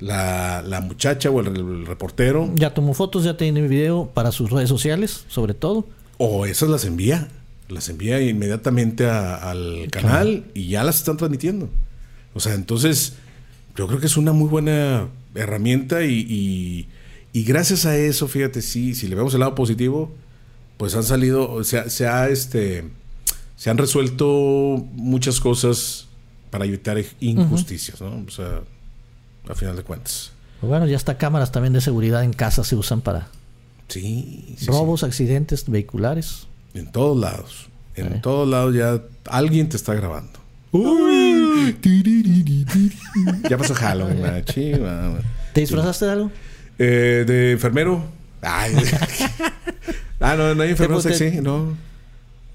La, la muchacha o el, el reportero, Ya tomó fotos, ya tiene video para sus redes sociales, sobre todo. o esas las envía. las envía inmediatamente a- al canal y ya las están transmitiendo. O sea, entonces yo creo que es una muy buena herramienta y, y- y gracias a eso, fíjate, sí, si le vemos el lado positivo, pues han salido, se, se ha, este, se han resuelto muchas cosas para evitar injusticias, ¿no? O sea, a final de cuentas. Pues bueno, ya hasta cámaras también de seguridad en casa se usan para Sí, sí, robos, accidentes vehiculares. En todos lados. En Eh. todos lados ya alguien te está grabando. Ya pasó Halloween. ¿Te disfrazaste de algo? Eh, de enfermero. Ay. [LAUGHS] ah, no, no hay enfermero Te- sexy, no.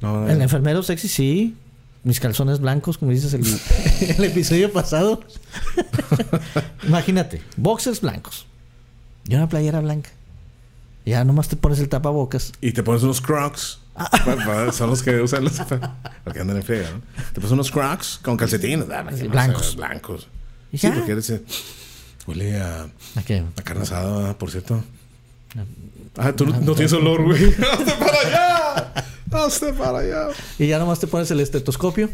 No, El enfermero sexy, sí. Mis calzones blancos, como dices el, [LAUGHS] el episodio pasado. [LAUGHS] Imagínate, boxers blancos. Y una playera blanca. Ya nomás te pones el tapabocas. Y te pones unos crocs. Ah. [LAUGHS] Son los que usan los porque andan en friega, ¿no? Te pones unos crocs con calcetines. Ah, Sí, blancos. blancos. Y Sí, ya. porque eres. Huele a, ¿A qué? a carne asada, por cierto. Ah, tú no, no tienes olor, güey. [LAUGHS] [LAUGHS] ¡Hazte para allá! ¡Hazte para allá! Y ya nomás te pones el estetoscopio.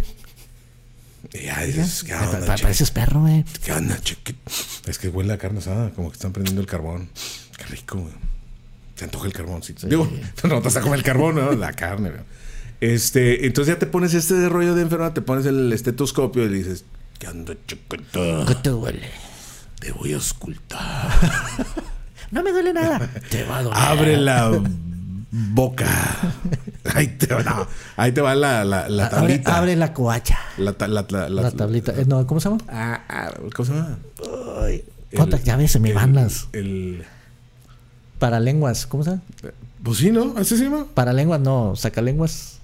Y ya dices, ¿qué onda, pa- pareces perro, güey. ¿Qué onda, chiquito? Es que huele a carne asada, como que están prendiendo el carbón. Qué rico, güey. Se antoja el carbón, sí. Digo, [LAUGHS] no te vas a comer el carbón, ¿no? La carne, güey. Este, entonces ya te pones este rollo de enfermedad, te pones el estetoscopio y dices, ¿qué onda, chiquito? ¿Qué te duele? Te voy a escultar. No me duele nada. [LAUGHS] te va a doler. Abre la boca. Ahí te va, no, ahí te va la, la, la Abre, tablita. abre la coacha. La, ta- la, la, la- La tablita. Eh, no, ¿cómo se llama? Ah, ah, ¿Cómo se llama? Ay, ¿Cuántas llaves se me el- van las? El, Para lenguas. ¿Cómo se llama? pues sí, ¿no? ¿Así se llama? Para lenguas, no. Saca lenguas.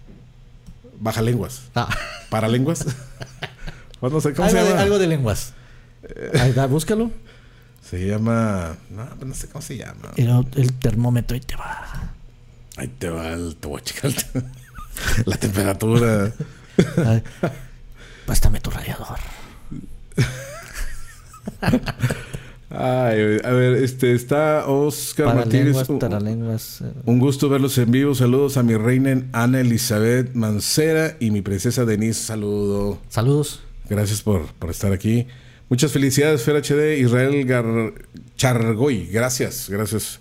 Baja lenguas. Ah. ¿Para lenguas? [LAUGHS] O no sé, ¿cómo algo, se de, llama? algo de lenguas. Ahí va, búscalo. Se llama. No, pues no sé cómo se llama. El, el termómetro y te va. Ahí te va el. Te voy a checar el- [LAUGHS] la temperatura. Ay, Pástame tu radiador. Ay, a ver, este está Oscar Martínez. lenguas, eh, Un gusto verlos en vivo. Saludos a mi reina Ana Elizabeth Mancera y mi princesa Denise. Saludo. Saludos. Gracias por, por estar aquí. Muchas felicidades, Fer HD, Israel Gar- Chargoy. Gracias, gracias.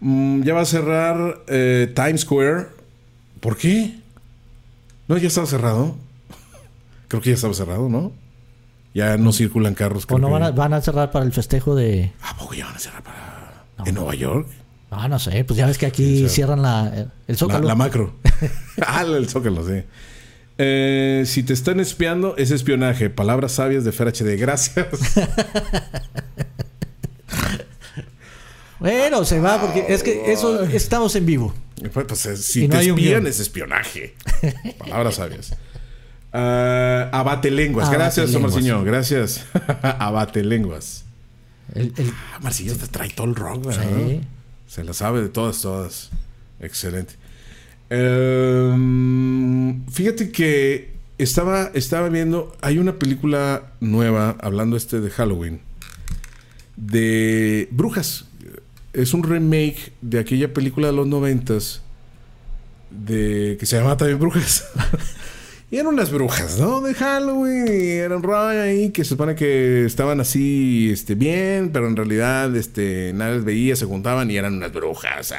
Mm, ya va a cerrar eh, Times Square. ¿Por qué? No, ya estaba cerrado. [LAUGHS] Creo que ya estaba cerrado, ¿no? Ya no circulan carros. O no van a, van a cerrar para el festejo de. ¿A poco ya van a cerrar para... ¿En Nueva York? Ah, no sé. Pues ya ves que aquí Sí, cierran la, el La, zócalo. la macro. [LAUGHS] [LAUGHS] ah, el zócalo, sí. Eh, si te están espiando, es espionaje. Palabras sabias de Fer HD. Gracias. [LAUGHS] Bueno, se va porque es que eso estamos en vivo. Pues, pues, eh, si no te espían, es espionaje. Palabras sabias. Ah, abate lenguas. Abate Gracias, lenguas. Marciño. Gracias. [LAUGHS] abate lenguas. El- el- Ah, Marciño te trae todo el rock, ¿verdad? Sí. Se la sabe de todas, todas. Excelente. Em, fíjate que estaba, estaba viendo. Hay una película nueva, hablando este de Halloween, de Brujas. Es un remake de aquella película de los noventas de que se llamaba también Brujas. [LAUGHS] y eran unas brujas, ¿no? De Halloween. Y era un rollo ahí que se supone que estaban así, este, bien, pero en realidad, este, nadie les veía, se juntaban y eran unas brujas.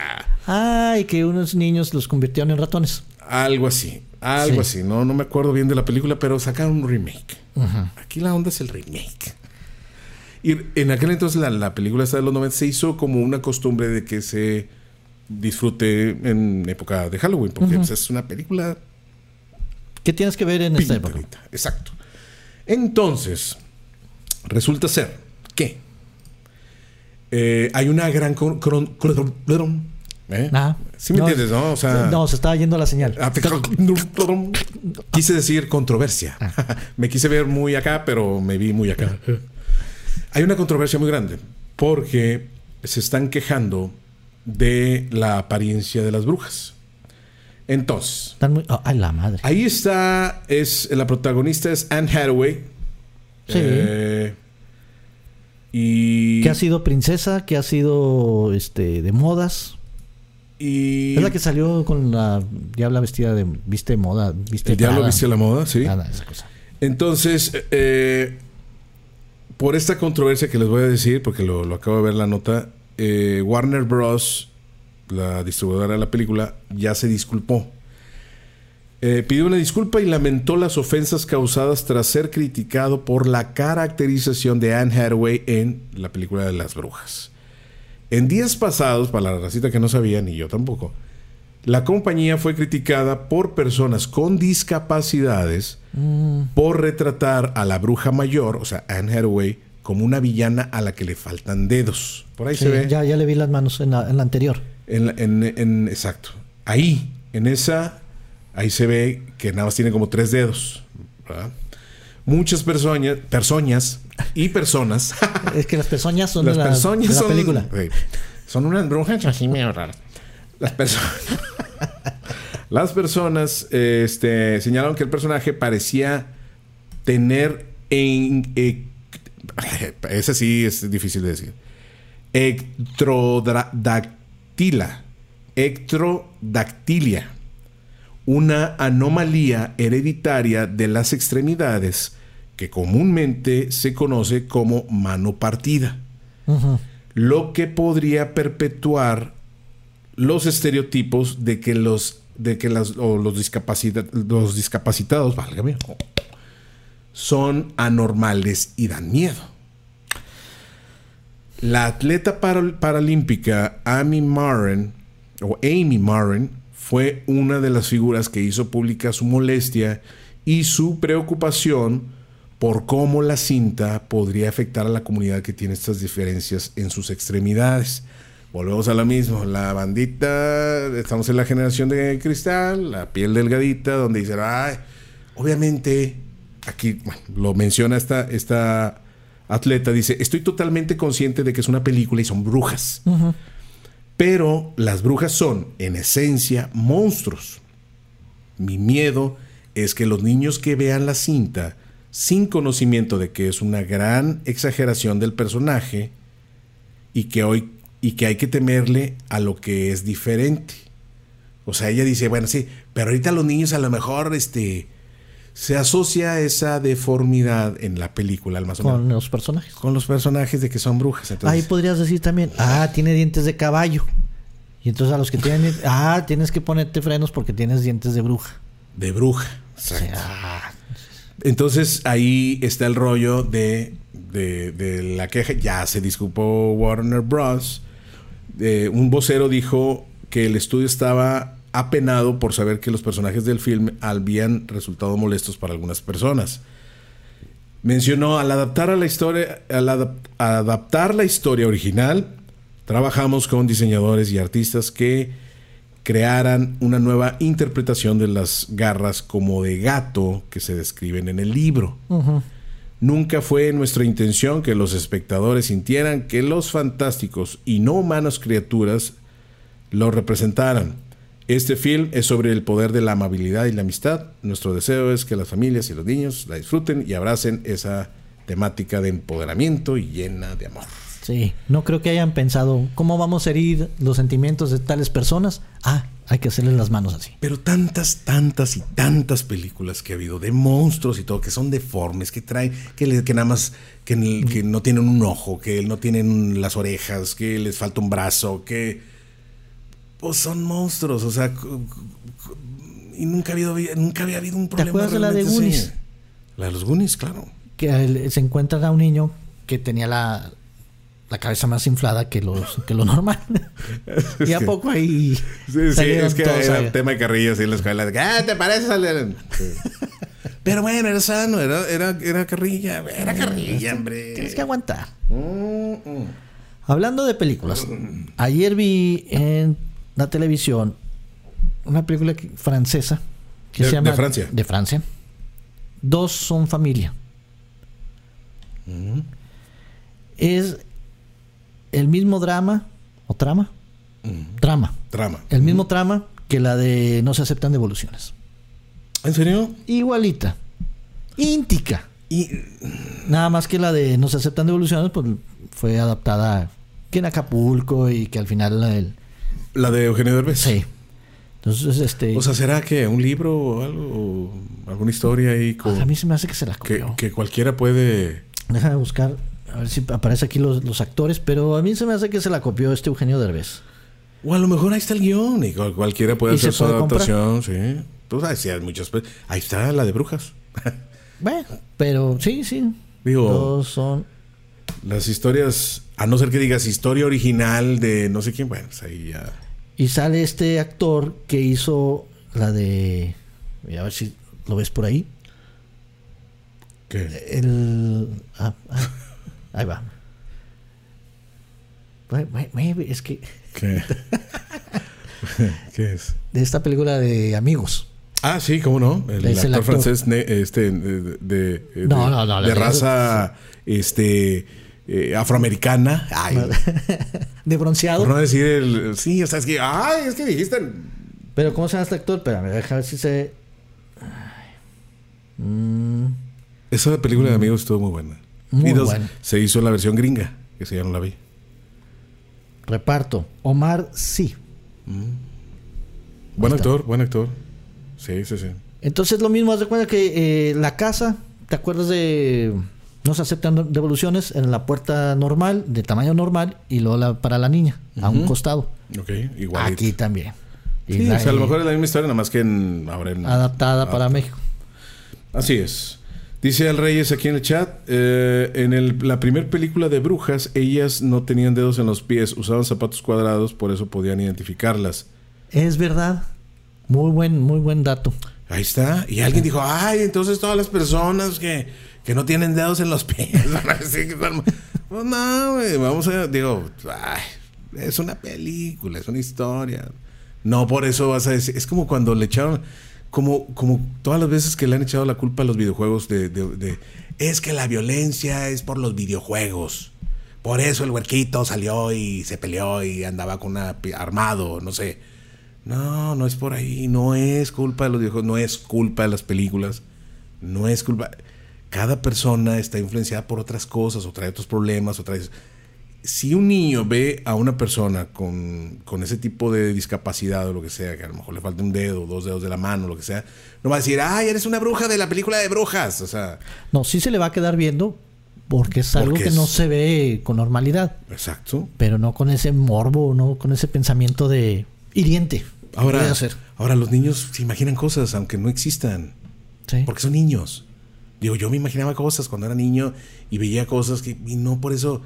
ah. Y que unos niños los convirtieron en ratones. Algo así, algo Sí. así. No, no me acuerdo bien de la película, pero sacaron un remake. Aquí la onda es el remake. Y en aquel entonces la, la película esta de los 90 se hizo como una costumbre de que se disfrute en época de Halloween, porque pues, es una película ¿Qué tienes que ver en esta época? Exacto. Entonces, resulta ser que eh, hay una gran... cron- cron- cron- ¿eh? Ah, ¿Sí me no, entiendes, no? O sea... no, se estaba yendo la señal. Ah, Quise decir controversia. [LAUGHS] Me quise ver muy acá, pero me vi muy acá. Hay una controversia muy grande porque se están quejando de la apariencia de las brujas. Entonces, Están muy- oh, ay, la madre. ahí está, es la protagonista es Anne Hathaway. Sí. Eh, y ¿Qué ha sido princesa? ¿Qué ha sido este de modas? Y Es la que salió con la diabla vestida de. Viste de moda. Viste el diablo Prada. viste la moda, sí. Nada, esa cosa. Entonces, eh, por esta controversia que les voy a decir, porque lo, lo acabo de ver la nota, eh, Warner Bros., la distribuidora de la película, ya se disculpó. Eh, pidió una disculpa y lamentó las ofensas causadas tras ser criticado por la caracterización de Anne Hathaway en la película de las brujas. En días pasados, para la racita que no sabía, ni yo tampoco, la compañía fue criticada por personas con discapacidades por retratar a la bruja mayor, o sea, Anne Hathaway, como una villana a la que le faltan dedos. Por ahí Sí, se ve. ya, ya le vi las manos en la, en la anterior. En, en- en- exacto. Ahí, en esa, ahí se ve que nada más tiene como tres dedos. ¿verdad? Muchas personas, personas y personas. [LAUGHS] Es que las pezoñas son las de la, personas de la son, película. sí, son unas brujas así medio raras. Las personas. [LAUGHS] las personas este, señalaron que el personaje parecía tener en. eh, [LAUGHS] ese sí es difícil de decir. Ectrodactila. Ectrodactilia. Una anomalía hereditaria de las extremidades que comúnmente se conoce como mano partida. Lo que podría perpetuar los estereotipos de que los de que las, o los, discapacita- los discapacitados válgame, son anormales y dan miedo. La atleta para- paralímpica Amy Maren o Amy Maren fue una de las figuras que hizo pública su molestia y su preocupación por cómo la cinta podría afectar a la comunidad que tiene estas diferencias en sus extremidades. Volvemos a lo mismo, la bandita, estamos en la generación de cristal, la piel delgadita, donde dicen, ay, obviamente, aquí lo menciona esta, esta atleta, dice, estoy totalmente consciente de que es una película y son brujas. Pero las brujas son, en esencia, monstruos. Mi miedo es que los niños que vean la cinta sin conocimiento de que es una gran exageración del personaje y que hoy y que hay que temerle a lo que es diferente. O sea, ella dice, bueno, sí, pero ahorita los niños a lo mejor este se asocia esa deformidad en la película al más o menos Con los personajes. con los personajes de que son brujas. Entonces, Ahí podrías decir también, ah, tiene dientes de caballo. Y entonces a los que tienen, ah, tienes que ponerte frenos porque tienes dientes de bruja. de bruja. O sea, ah, Entonces ahí está el rollo de, de- de la queja. Ya se disculpó Warner Bros. Eh, un vocero dijo que el estudio estaba apenado por saber que los personajes del film habían resultado molestos para algunas personas. Mencionó al adaptar a la historia, al adap- adaptar la historia original, trabajamos con diseñadores y artistas que crearan una nueva interpretación de las garras como de gato que se describen en el libro. Nunca fue nuestra intención que los espectadores sintieran que los fantásticos y no humanos criaturas lo representaran. Este film es sobre el poder de la amabilidad y la amistad. Nuestro deseo es que las familias y los niños la disfruten y abracen esa temática de empoderamiento y llena de amor. sí, no creo que hayan pensado, ¿cómo vamos a herir los sentimientos de tales personas? Ah, hay que hacerles las manos así. Pero tantas, tantas y tantas películas que ha habido de monstruos y todo, que son deformes, que traen, que, le- que nada más, que, no tienen un ojo, que no tienen las orejas, que les falta un brazo, que... Pues son monstruos, o sea... Y nunca, ha habido, nunca había habido un problema. acuerdas de la de así. Goonies? La de los Goonies, claro. Que se encuentra a un niño que tenía la, la cabeza más inflada que, los, que lo normal. [LAUGHS] y a poco ahí Sí, sí, es que era el tema de carrillas ahí en la escuela. de que, Ah, ¿te pareces al...? Sí. [LAUGHS] Pero bueno, era sano, era, era, era carrilla, era carrilla, hombre. Tienes que aguantar. Mm, mm. Hablando de películas, ayer vi en la televisión una película francesa que De- se llama de Francia. De Francia. Dos son familia. Es el mismo drama o trama, trama, Trama. el mismo trama que la de No se aceptan devoluciones. ¿En serio? Igualita, íntica. Y Nada más que la de No se aceptan devoluciones, pues fue adaptada que en Acapulco y que al final el, La de Eugenio Derbez. Sí. Entonces, este. O sea, ¿será que un libro o algo? o alguna historia ahí con- a mí se me hace que se la copió. que cualquiera puede. Déjame buscar, a ver si aparece aquí los, los actores, pero a mí se me hace que se la copió este Eugenio Derbez. O a lo mejor ahí está el guion y cual- cualquiera puede ¿Y hacer su puede comprar? adaptación, sí. Tú sabes, sí, hay muchas. Ahí está la de brujas. [LAUGHS] Bueno, pero sí, sí. Digo- Todos son. Las historias, a no ser que digas historia original de no sé quién, bueno, pues ahí ya. Y sale este actor que hizo la de. voy A ver si lo ves por ahí. ¿Qué? El. ah, ah, ahí va. Es que. ¿Qué? [LAUGHS] ¿Qué es? De esta película de Amigos. Ah, sí, cómo no. El actor, el actor. francés ne- este, de, de- No, no, no, de raza este, eh, afroamericana. Ay, [LAUGHS] De bronceado. por no decir el. Sí, o sea, es que. Ay, es que dijiste. Pero ¿cómo se llama este actor? Espérame, deja ver si se. Ay. Mm, Esa película de amigos estuvo muy buena. Muy y dos, buena. se hizo la versión gringa, que se ya no la vi. reparto. Omar sí. Buen Ahí está. actor, buen actor. Sí, sí, sí. Entonces lo mismo, haz de cuenta que eh, la casa, ¿te acuerdas de... No se aceptan devoluciones en la puerta normal, de tamaño normal, y luego la- para la niña, a un costado. Ok, igual. Aquí también. Y Sí, la- o sea, a lo mejor es la misma historia, nada más que en, ahora en. adaptada para México. Así es. Dice Al Reyes aquí en el chat, eh, en el- la primera película de brujas, ellas no tenían dedos en los pies, usaban zapatos cuadrados, por eso podían identificarlas. Es verdad. Muy buen, muy buen dato. Ahí está. Y alguien dijo, ay, entonces todas las personas que, que no tienen dedos en los pies. [LAUGHS] Pues no, güey, vamos a, digo, es una película, es una historia. No por eso vas a decir, es como cuando le echaron, como, como todas las veces que le han echado la culpa a los videojuegos de, de- es que la violencia es por los videojuegos. Por eso el huerquito salió y se peleó y andaba con una armado, no sé. No, no es por ahí. No es culpa de los videojuegos. No es culpa de las películas. No es culpa. Cada persona está influenciada por otras cosas o trae otros problemas o trae... Si un niño ve a una persona con, con ese tipo de discapacidad o lo que sea, que a lo mejor le falta un dedo, dos dedos de la mano, lo que sea, no va a decir, ay, eres una bruja de la película de brujas. O sea, No, sí se le va a quedar viendo porque es algo Porque que es- no se ve con normalidad, exacto. pero no con ese morbo, no con ese pensamiento de hiriente. Ahora, ahora los niños se imaginan cosas aunque no existan. Sí. Porque son niños. Digo, yo me imaginaba cosas cuando era niño y veía cosas que y no por eso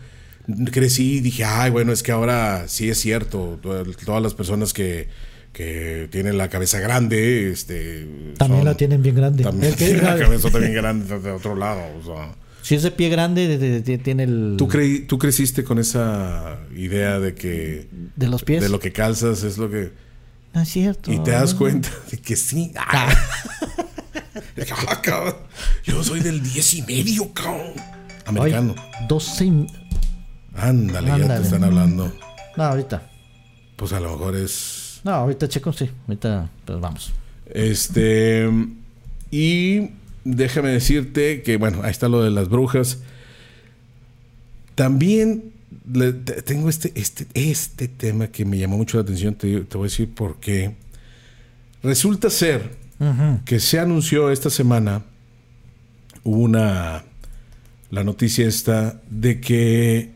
crecí y dije, ay, bueno, es que ahora sí es cierto. to- Todas las personas que, que tienen la cabeza grande, este. También son- la tienen bien grande. También [LAUGHS] tienen la cabeza también [LAUGHS] grande de otro lado. o sea. Si es de pie grande, de- de- de- tiene el. ¿Tú, creí, ¿Tú creciste con esa idea de que de los pies. de lo que calzas es lo que. No es cierto. Y te das no. cuenta de que sí. Ah. [LAUGHS] [LAUGHS] Ah, cabrón. Yo soy del 10 y medio, cabrón. Americano. 12. y- Ándale, ya te Ándale. están hablando. No, ahorita. Pues a lo mejor es. No, ahorita checo, sí. Ahorita, pues vamos. Este. Y déjame decirte que, bueno, ahí está lo de las brujas. También le- tengo este, este, este tema que me llamó mucho la atención. Te, te voy a decir por qué. Resulta ser Que se anunció esta semana hubo una la noticia esta de que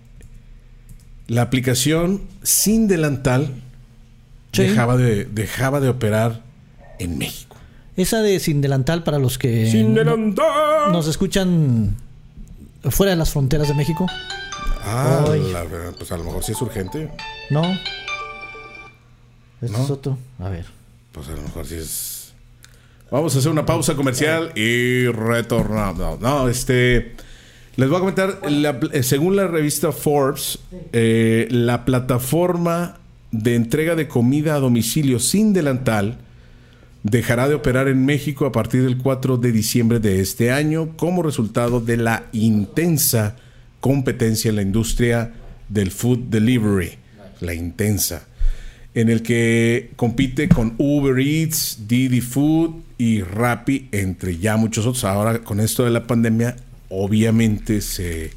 la aplicación sin delantal Sí. dejaba de dejaba de operar en México. Esa de sin delantal para los que no- delantal. nos escuchan fuera de las fronteras de México. Ah, la pues a lo mejor sí es urgente. No. Este ¿No? es otro. A ver. Pues a lo mejor sí es. Vamos a hacer una pausa comercial y retornamos. No, este. Les voy a comentar, la- eh, según la revista Forbes, eh, la plataforma de entrega de comida a domicilio sin delantal dejará de operar en México a partir del 4 de diciembre de este año como resultado de la intensa competencia en la industria del food delivery. La intensa en el que compite con Uber Eats, Didi Food y Rappi, entre ya muchos otros. Ahora, con esto de la pandemia, obviamente se,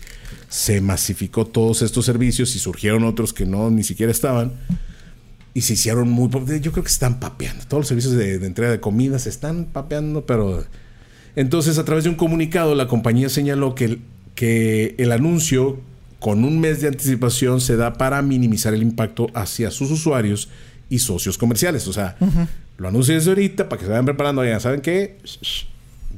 se masificó todos estos servicios y surgieron otros que no ni siquiera estaban. y se hicieron muy... Yo creo que se están papeando. Todos los servicios de, entrega de comida se están papeando, pero... Entonces, a través de un comunicado, la compañía señaló que que el anuncio con un mes de anticipación se da para minimizar el impacto hacia sus usuarios y socios comerciales. O sea, lo anuncia desde ahorita para que se vayan preparando. Ya saben que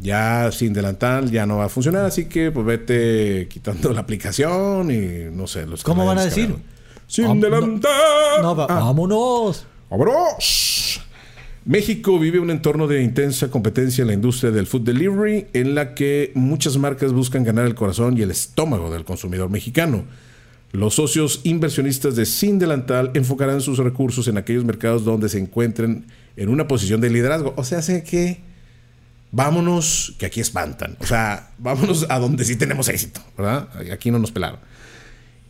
ya sin delantal ya no va a funcionar, así que pues vete quitando la aplicación y no sé. Los ¿Cómo van a decir? Sin no- delantal. No, va- Ah. vámonos. ¡Vámonos! México vive un entorno de intensa competencia en la industria del food delivery, en la que muchas marcas buscan ganar el corazón y el estómago del consumidor mexicano. Los socios inversionistas de Sin Delantal enfocarán sus recursos en aquellos mercados donde se encuentren en una posición de liderazgo. O sea, sé que vámonos, que aquí espantan. O sea, vámonos a donde sí tenemos éxito, ¿verdad? Aquí no nos pelaron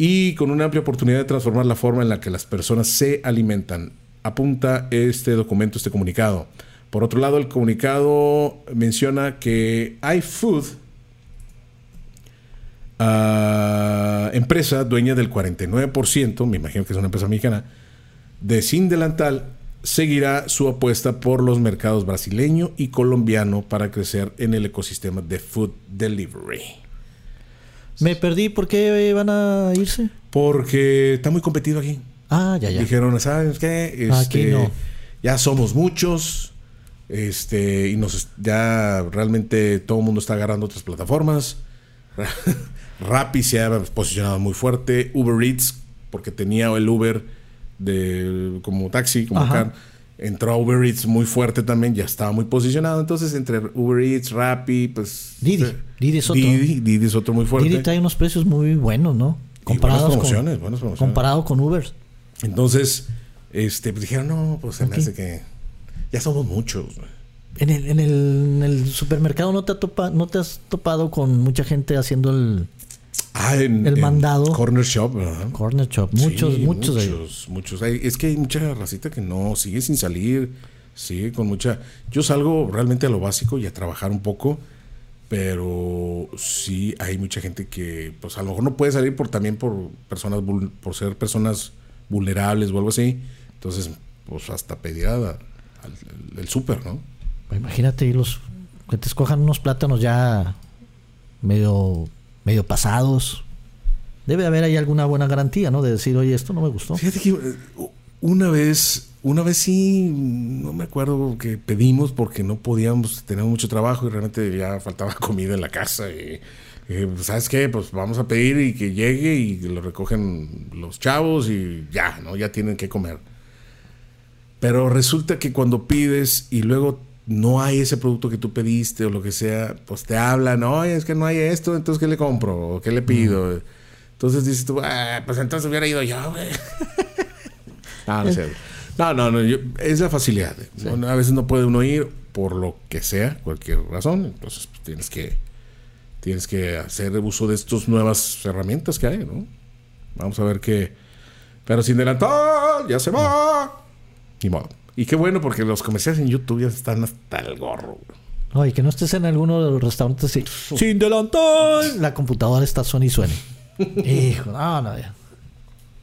y con una amplia oportunidad de transformar la forma en la que las personas se alimentan. Apunta este documento, este comunicado. Por otro lado, el comunicado menciona que iFood, ah, empresa dueña del 49%, me imagino que es una empresa mexicana, de Sin Delantal, seguirá su apuesta por los mercados brasileño y colombiano para crecer en el ecosistema de food delivery. Me perdí. ¿Por qué van a irse? Porque está muy competido aquí. Ah, ya, ya. Dijeron, ¿sabes qué? Aquí Este, no. Ya somos muchos. Este, y nos ya realmente todo el mundo está agarrando otras plataformas. [LAUGHS] Rappi se ha posicionado muy fuerte. Uber Eats, porque tenía el Uber de como taxi, como car. Entró a Uber Eats muy fuerte también, ya estaba muy posicionado. Entonces, entre Uber Eats, Rappi, pues. Didi. eh, Didi es otro. Didi, Didi es otro muy fuerte. Didi trae unos precios muy buenos, ¿no? Comparados buenas con, promociones, buenas promociones. comparado con Uber. Entonces, este, pues dijeron, no, pues se me hace que ya somos muchos. güey". En el, en el, en el supermercado no te, ha topa- no te has topado con mucha gente haciendo el Ah, en, El en mandado. Corner Shop, ¿verdad? corner shop. Muchos, Sí, muchos, de ellos. muchos, muchos. Hay- es que hay mucha racita que no sigue sin salir, sigue con mucha. Yo salgo realmente a lo básico y a trabajar un poco, pero sí hay mucha gente que, pues a lo mejor no puede salir por también por personas, por ser personas vulnerables o algo así. Entonces, pues hasta pedir a- al el súper, ¿no? Imagínate y los que te escojan unos plátanos ya medio, medio pasados. Debe haber ahí alguna buena garantía, ¿no? De decir, oye, esto no me gustó. Fíjate que eh, una vez, una vez sí, no me acuerdo que pedimos porque no podíamos, tener mucho trabajo y realmente ya faltaba [LAUGHS] comida en la casa. Y, pues, ¿sabes qué? Pues vamos a pedir y que llegue y lo recogen los chavos y ya, ¿no? Ya tienen que comer. Pero resulta que cuando pides y luego no hay ese producto que tú pediste o lo que sea, pues te hablan, oye, es que no hay esto, entonces ¿qué le compro? ¿O qué le pido? Entonces dices tú, "Ah, pues entonces hubiera ido yo, güey. [LAUGHS] no, no, cierto. no, no, no, yo- es la facilidad. Bueno, a veces no puede uno ir por lo que sea, cualquier razón, entonces pues, tienes que tienes que hacer uso de estas nuevas herramientas que hay, ¿no? Vamos a ver qué. Pero sin delantal, ya se va. Ni modo. Y qué bueno, porque los comerciales en YouTube ya están hasta el gorro. güey. Oye, que no estés en alguno de los restaurantes y, [LAUGHS] sin delantal. La computadora está suena y suene. Hijo, no, no, ya.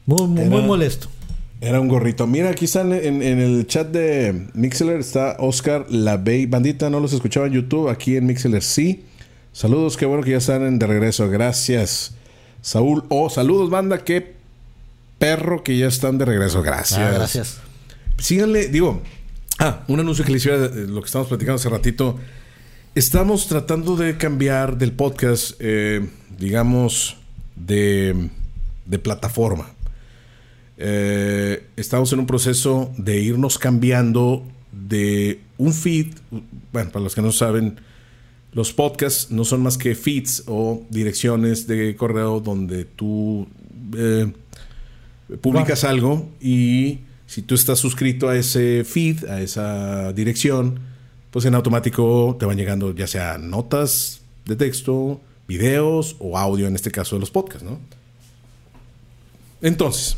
Muy, muy, muy molesto. Era un gorrito. Mira, aquí están en, en el chat de Mixler está Oscar Labey. Bandita, no los escuchaba en YouTube. Aquí en Mixler sí. Saludos, qué bueno que ya están de regreso. Gracias. Saúl, oh, saludos, banda. Qué perro que ya están de regreso. Gracias. Ah, gracias. Síganle, digo, ah, un anuncio que le hiciera de lo que estamos platicando hace ratito. Estamos tratando de cambiar del podcast, eh, digamos, de, de plataforma. Eh, estamos en un proceso de irnos cambiando de un feed. Bueno, para los que no saben, los podcasts no son más que feeds o direcciones de correo donde tú eh, publicas algo y si tú estás suscrito a ese feed, a esa dirección, pues en automático te van llegando ya sea notas de texto, videos o audio, en este caso de los podcasts, ¿no? Entonces,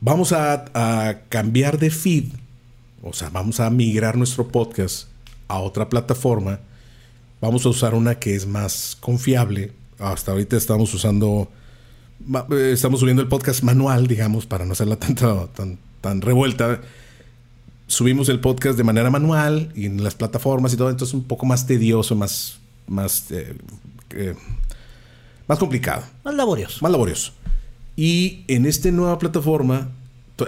vamos a, a cambiar de feed, o sea, vamos a migrar nuestro podcast a otra plataforma. Vamos a usar una que es más confiable. Hasta ahorita estamos usando eh, estamos subiendo el podcast manual, digamos, para no hacerla [LAUGHS] tanto, tan, tan revuelta. Subimos el podcast de manera manual y en las plataformas y todo, entonces un poco más tedioso, más, más, eh, eh, más complicado. Más laborioso. más laborioso. Y en esta nueva plataforma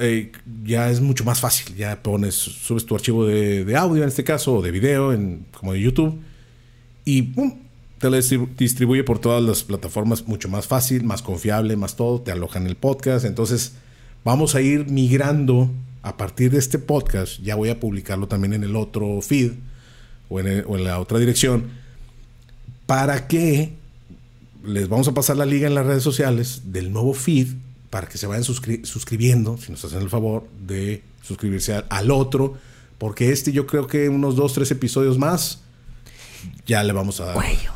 eh, ya es mucho más fácil. Ya pones, subes tu archivo de, audio en este caso, o de video, en, como de YouTube, y te lo distribu- distribuye por todas las plataformas mucho más fácil, más confiable, más todo. Te alojan el podcast. Entonces, vamos a ir migrando a partir de este podcast. Ya voy a publicarlo también en el otro feed o en la otra dirección. Para que les vamos a pasar la liga en las redes sociales del nuevo feed para que se vayan suscri- suscribiendo, si nos hacen el favor de suscribirse al, al otro, porque este yo creo que unos dos, tres episodios más ya le vamos a dar. Cuello.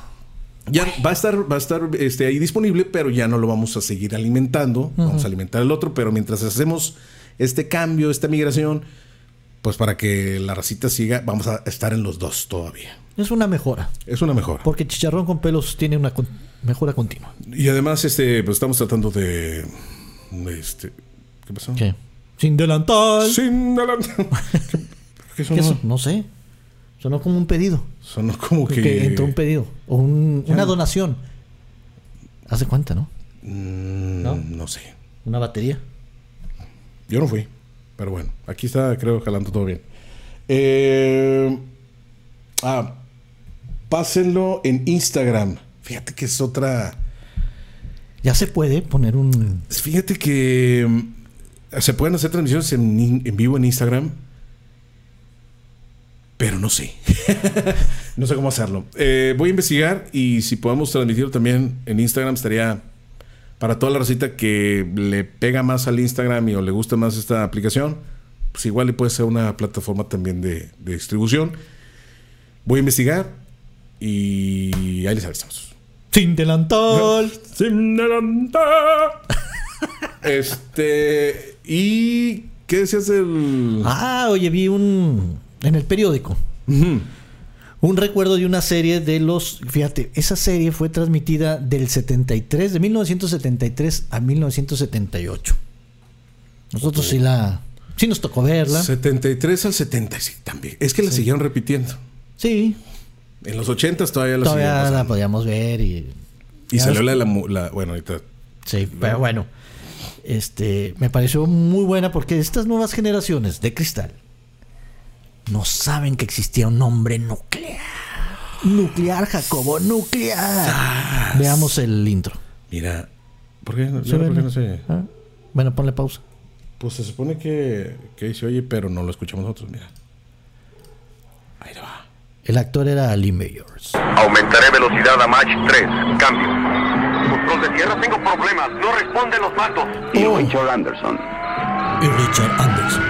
Ya va a estar, va a estar este, ahí disponible, pero ya no lo vamos a seguir alimentando. Vamos a alimentar el otro, pero mientras hacemos este cambio, esta migración, pues para que la racita siga, vamos a estar en los dos todavía. Es una mejora. Es una mejora. Porque Chicharrón con pelos tiene una con- mejora continua. Y además, este, pues estamos tratando de. Este, ¿Qué pasó? ¿Qué? Sin delantal. Sin adelantar. [LAUGHS] ¿Qué, qué sonó? No sé. Sonó como un pedido. Sonó como que. Que entró un pedido. O un- una donación. Hace cuenta, ¿no? Mm, ¿No? ¿No? sé. Una batería. Yo no fui. Pero bueno, aquí está, creo, jalando todo bien. Eh, ah, pásenlo en Instagram. Fíjate que es otra. Ya se puede poner un. Fíjate que mm, se pueden hacer transmisiones en, en vivo en Instagram, pero no sé. [LAUGHS] no sé cómo hacerlo. Eh, voy a investigar y si podemos transmitirlo también en Instagram estaría para toda la recita que le pega más al Instagram y o le gusta más esta aplicación, pues igual le puede ser una plataforma también de distribución. Voy a investigar y ahí les avisamos. Sin delantal. Sin adelantar. [LAUGHS] Este. ¿Y qué decías del.? Ah, oye, vi un. En el periódico. Un recuerdo de una serie de los. Fíjate, esa serie fue transmitida del 73, de 1973 a 1978. Nosotros sí la. Sí nos tocó verla. 73 al 70, sí, también. Es que la siguieron repitiendo. Sí, En los 80 todavía la todavía la podíamos ver y. Y salió la la, la- Bueno, ahorita. Sí, pero bueno. Este, me pareció muy buena porque estas nuevas generaciones de cristal no saben que existía un hombre nuclear. Nuclear, Jacobo, nuclear. Veamos el intro. Mira. ¿Por qué, no- ¿Se ¿por qué no? no se.? Ah, Bueno, ponle pausa. Pues se supone que, que se oye, pero no lo escuchamos nosotros. Mira. Ahí va. El actor era Lee Mayors. Aumentaré velocidad a Mach 3. Cambio. Control de tierra, tengo problemas. No responden los mandos. Y Oh. Richard Anderson. Y Richard Anderson.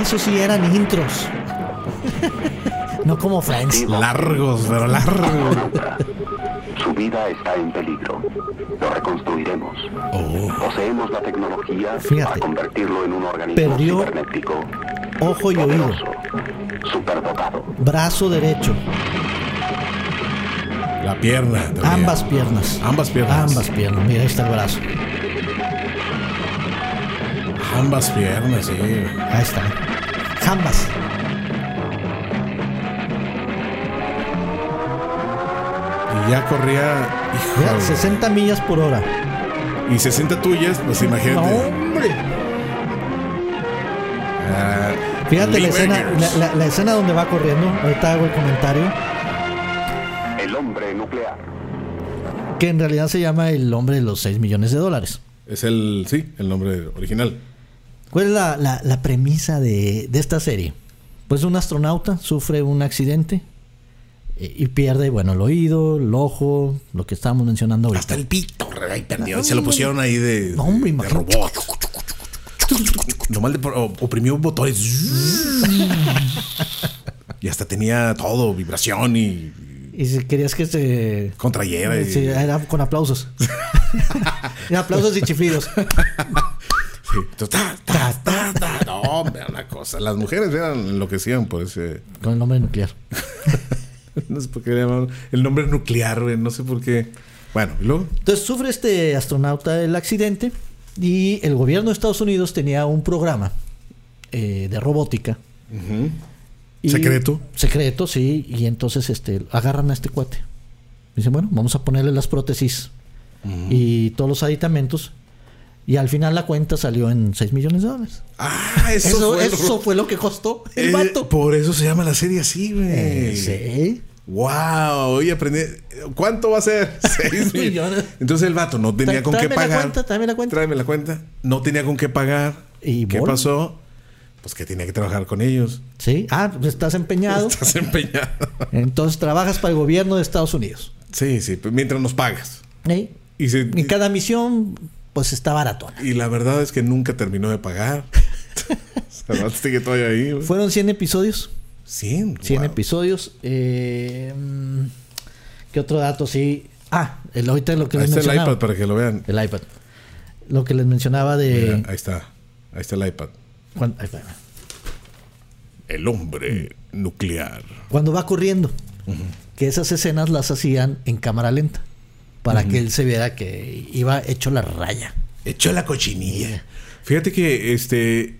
Eso sí eran intros. [LAUGHS] no como Friends. Largos, pero largos. [LAUGHS] Su vida está en peligro. Lo reconstruiremos. Poseemos la tecnología Oh. Fíjate. para convertirlo en un organismo Perdió cibernético. Ojo y oído. Superdotado. Brazo derecho. La pierna. Ambas piernas. Ambas piernas. Ambas piernas. Mira, ahí está el brazo. Ambas piernas, sí. Ahí está. Ambas. Ya corría. Híjole. 60 millas por hora. Y 60 tuyas, pues imagínate. No, hombre. Ah, Fíjate Lee la escena, la, la- la escena donde va corriendo. Ahorita hago el comentario. El hombre nuclear. Que en realidad se llama El hombre de los 6 millones de dólares. Es el, sí, el nombre original. ¿Cuál es la, la- la premisa de, de esta serie? Pues un astronauta sufre un accidente y pierde, bueno, el oído, el ojo, lo que estábamos mencionando ahorita. Hasta el pito, ahí perdió. Se lo pusieron ahí de, No, hombre, de robot. Nomás le oprimió botones. y hasta tenía todo, vibración y Y si querías que se... contrayera. y- Sí, era con aplausos. [LAUGHS] Aplausos y chiflidos. Sí. Ta, ta, ta, ta. No, hombre, una cosa. Las mujeres eran enloquecían por ese. Con el nombre nuclear. [LAUGHS] [LAUGHS] No sé por qué le llamaban el nombre nuclear, güey. No sé por qué. Bueno, y luego. Entonces sufre este astronauta el accidente y el gobierno de Estados Unidos tenía un programa eh, de robótica. Y- Secreto. Secreto, sí. Y entonces este, agarran a este cuate. Dicen, bueno, vamos a ponerle las prótesis y todos los aditamentos. Y al final la cuenta salió en 6 millones de dólares. Ah, eso, Eso, fue, eso ro- fue lo que costó el Eh, vato. Por eso se llama la serie así, güey. Eh, sí. Wow, oye, aprendí. ¿Cuánto va a ser? [LAUGHS] Seis mil. Millones. Entonces el vato no tenía Tra- con qué la pagar. cuenta, tráeme la cuenta. Tráeme la cuenta. No tenía con qué pagar. Y ¿Qué bol. pasó? Pues que tenía que trabajar con ellos. Sí. Ah, pues estás empeñado. [LAUGHS] Estás empeñado. Entonces trabajas para el gobierno de Estados Unidos. Sí, sí, mientras nos pagas. ¿sí? Y, se- Y cada misión, pues está baratona. y la verdad es que nunca terminó de pagar. [LAUGHS] el sigue todavía ahí. güey. Fueron 100 episodios. 100. 100 wow. episodios. Eh, ¿Qué otro dato? Sí. Ah, el, ahorita lo que Ahí les está el mencionaba. iPad para que lo vean. El iPad. Lo que les mencionaba de. Mira, ahí está. Ahí está el iPad. cuan- ahí va. El hombre nuclear. Cuando va corriendo. Que esas escenas las hacían en cámara lenta. Para que él se viera que iba hecho la raya. Echó la cochinilla. Fíjate que este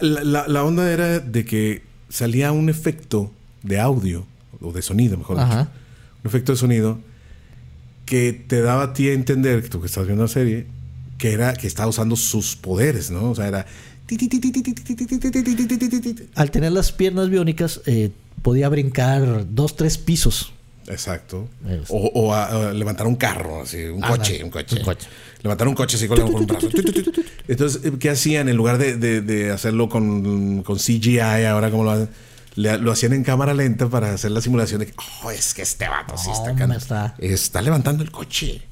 la, la- la onda era de que salía un efecto de audio o de sonido, mejor dicho. Ajá. Un efecto de sonido que te daba a ti a entender, tú que estás viendo la serie, que era que estaba usando sus poderes, ¿no? O sea, era Al tener las piernas biónicas, eh, podía brincar dos, tres pisos. Exacto. O, o a- a levantar un carro, así, un Ah, coche, no, un coche. un coche. Levantar un coche así con, un brazo. Entonces, ¿qué hacían? En lugar de, de- de hacerlo con, con CGI, ahora como lo hacen, le- lo hacían en cámara lenta para hacer la simulación de que, oh, es que este vato sí está, can- está- está levantando el coche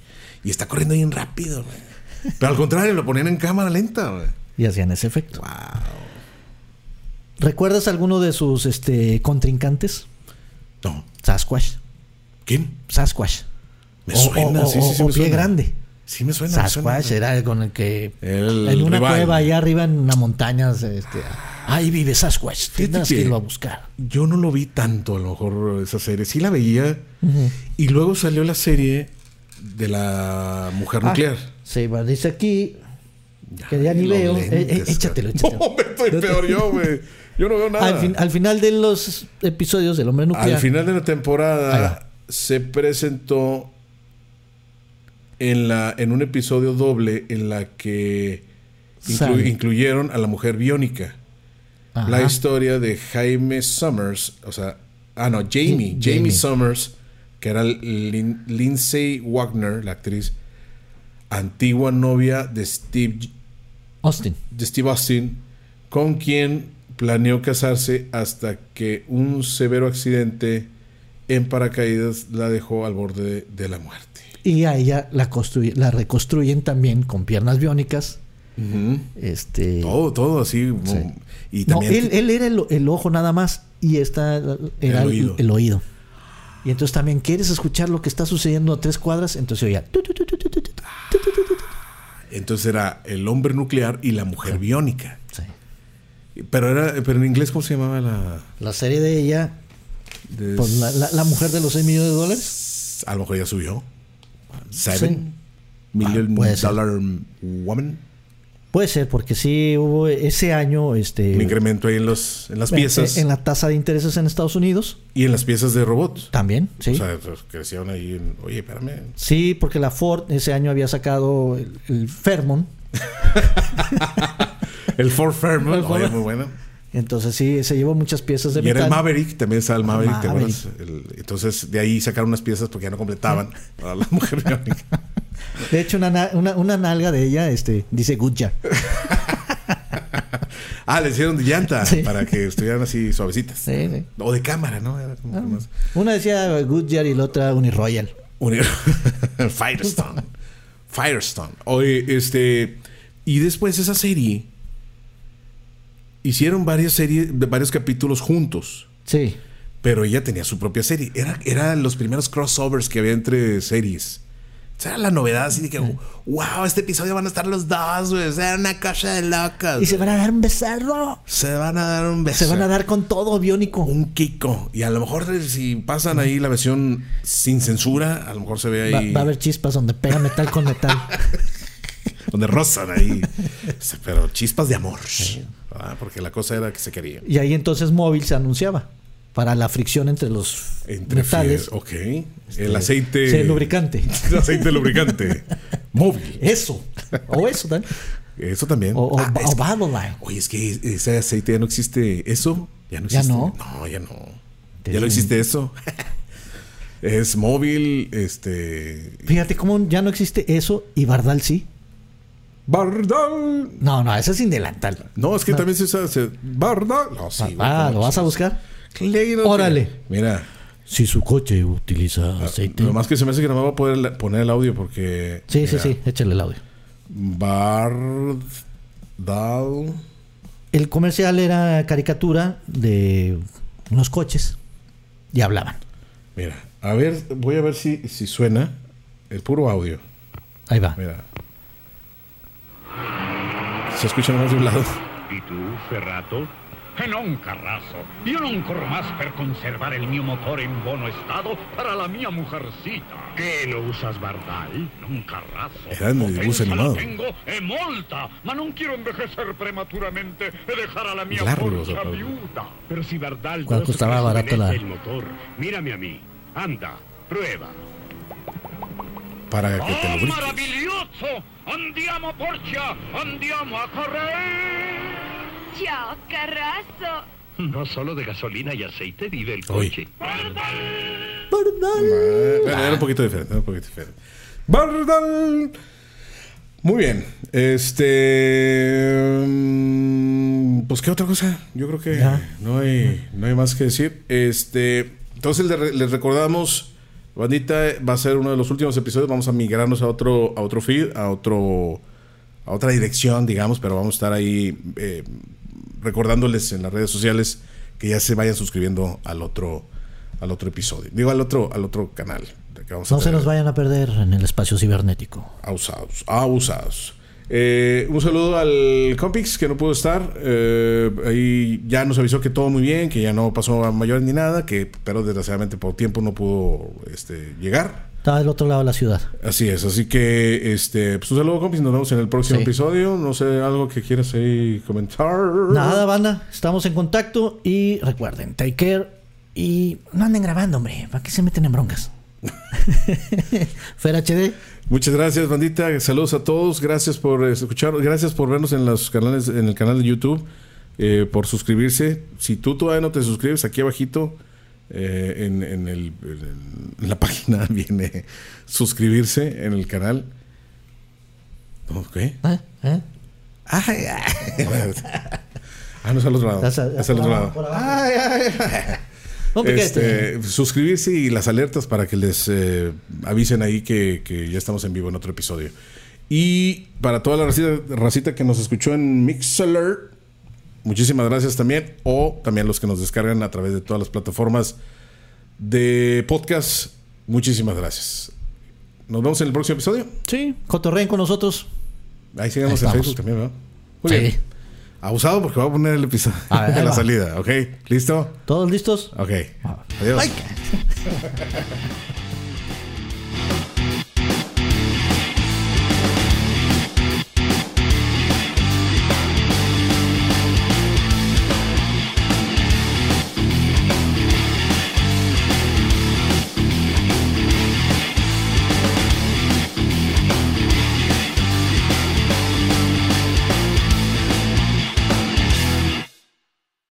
y está corriendo bien rápido. Pero al contrario, lo ponían en cámara lenta. Y hacían ese efecto. ¿Recuerdas alguno de sus este, contrincantes? No. Sasquatch. ¿Quién? Sasquatch. Me O- suena, o, sí, o- sí, sí, o me pie suena. grande. Sí, me suena. me Sasquatch suena. era el con el que El en una rival. cueva allá arriba en una montaña este, ahí vive Sasquatch. Tendrás que irlo a buscar. Yo no lo vi tanto, a lo mejor, esa serie. Sí la veía. Y luego salió la serie de la mujer nuclear. Ah, sí, bueno, dice aquí que ya ni veo. Eh, eh, échatelo, échatelo. [LAUGHS] No, me estoy peor yo, güey. Yo no veo nada. al, fin- al final de los episodios del hombre nuclear. Al final de la temporada. Se presentó en, la, en un episodio doble en la que inclu- incluyeron a la mujer biónica. Ajá. La historia de Jaime Summers, o sea, ah, no, Jamie, Ja- Jamie, Jamie. Summers, que era Lin- Lindsay Wagner, la actriz, antigua novia de Steve, Austin. de Steve Austin, con quien planeó casarse hasta que un severo accidente en paracaídas la dejó al borde de, la muerte. Y a ella la, la reconstruyen también con piernas biónicas. Este, todo, todo así. Y también... No, él, era el, ojo nada más y esta era el oído. El, oído. Y entonces también quieres escuchar lo que está sucediendo a tres cuadras, entonces oía. Entonces era el hombre nuclear y la mujer biónica. Sí. Pero era, pero en inglés, ¿cómo se llamaba la. La serie de ella de- pues, la, la- la mujer de los 6 millones de dólares. A lo mejor ya subió. Seven million Ah, dollar woman. Puede ser, porque sí hubo ese año este, Un incremento ahí en los, en las piezas en la tasa de intereses en Estados Unidos. y en las piezas de robots. También, sí. O sea, pues, crecieron ahí. en- Oye, espérame. Sí, porque la Ford ese año había sacado el, el Fairmont. [LAUGHS] El Ford Fairmont. Oye, muy bueno. Entonces sí, se llevó muchas piezas de Y era el. Maverick, también estaba el Maverick, ¿te Maverick. acuerdas? El- entonces, de ahí sacaron unas piezas porque ya no completaban a la mujer biónica. De hecho, una, na- una, una nalga de ella este, dice Goodyear. [LAUGHS] Ah, le hicieron de llanta Sí. para que estuvieran así suavecitas. Sí, sí. O de cámara, ¿no? Era como más. Una decía Goodyear y la otra Uniroyal. Uni- [LAUGHS] Firestone. Firestone. Oye, este. Y después esa serie. Hicieron varias series, varios capítulos juntos. Sí. Pero ella tenía su propia serie. Era, eran los primeros crossovers que había entre series. O sea, la novedad así de que, wow, este episodio van a estar los dos, güey. O sea, una cosa de locas. Y se van a dar un becerro. Se van a dar un beso. Se van a dar con todo, biónico. un Kiko. Y a lo mejor eh, si pasan ahí la versión sin censura, a lo mejor se ve Va, ahí va a haber chispas donde pega metal con metal. [LAUGHS] donde rozan ahí. Pero chispas de amor. Ah, porque la cosa era que se quería. y ahí entonces móvil se anunciaba. Para la fricción entre los Entre metales. fier- Ok. El aceite. Sí, el lubricante. [LAUGHS] El aceite lubricante. Móvil. Eso. O eso también. Eso también. O, o, Ah, o es. Oye, es que ese aceite ya no existe. ¿Eso? Ya no ¿Ya existe. no? No, ya no. Ya no existe eso. [LAUGHS] es móvil, este. Fíjate cómo ya no existe eso y Bardal sí. Bardal. No, no, ese es sin delantal. No, es que también se usa. se- Bardal. No, sí. ah, ¿cómo ¿lo vas a buscar? Claro que- Órale. Mira, Si su coche utiliza aceite. lo más que se me hace que no me voy a poder poner el audio porque. Sí, sí, sí, échale el audio. Bardal. El comercial era caricatura de unos coches y hablaban. Mira, a ver, voy a ver si, si suena el puro audio. Ahí va. Mira. Se escucha más de un lado. E tu, Ferrato? E non, Carraso. Io non corro más per conservare il mio motore in buono stato para la mia mujercita. ¿Qué, no usas Bardal? Non, en el dibujo animado. tengo e molta, ma non quiero envejecer prematuramente e dejar a la mia Pablo. viuda. Pero si Bardal ¿Cuánto no costaba barato la- el motor, mírame a mí. Anda, prueba. Para que te ¡Oh, lo brinques. maravilloso! Andiamo, Porcia! Andiamo a correr! Ciao, Carrasso. No solo de gasolina y aceite vive el coche. Bueno, era un poquito diferente, era un poquito diferente. Bardal. Muy bien. Este. mm, Pues, ¿qué otra cosa? Yo creo que Ya. no hay, no hay más que decir. Este. Entonces, le- les recordamos. Bandita va a ser uno de los últimos episodios. Vamos a migrarnos a otro, a otro feed, a otro. a otra dirección, digamos, pero vamos a estar ahí eh, recordándoles en las redes sociales que ya se vayan suscribiendo al otro, al otro episodio. Digo al otro, al otro canal. que vamos a No se nos vayan a perder en el espacio cibernético. Abusados, abusados. Eh, un saludo al Compix que no pudo estar. Eh, ahí ya nos avisó que todo muy bien, que ya no pasó a mayor ni nada, que pero desgraciadamente por tiempo no pudo este, llegar. Estaba del otro lado de la ciudad. Así es, así que este, pues un saludo Compix, nos vemos en el próximo Sí. episodio. No sé, algo que quieras ahí comentar. Nada, banda. Estamos en contacto y recuerden, take care y no anden grabando, hombre. ¿Para qué se meten en broncas? [LAUGHS] [LAUGHS] Fer HD. Muchas gracias, bandita. Saludos a todos. Gracias por eh, escuchar. Gracias por vernos en los canales, en el canal de YouTube, eh, por suscribirse. Si tú todavía no te suscribes, aquí abajito eh, en, en el- en- la [LAUGHS] página viene suscribirse en el canal. Ok. ¿Eh? ¿Eh? Ay, ay. [LAUGHS] Ah, no es al otro lado. Es al- otro lado. Ay, ay, ay. Piquete. Este, suscribirse y las alertas para que les eh, avisen ahí que, que ya estamos en vivo en otro episodio. Y para toda la racita, racita que nos escuchó en Mixler, muchísimas gracias también. O también los que nos descargan a través de todas las plataformas de podcast, muchísimas gracias. Nos vemos en el próximo episodio. Sí, cotorreen con nosotros. Ahí sigamos en. Facebook también, ¿verdad? Muy Sí. bien. Abusado porque voy a poner el episodio A ver, [LAUGHS] de la va. salida, ¿ok? ¿Listo? ¿Todos listos? Ok. Adiós. Ay. [LAUGHS]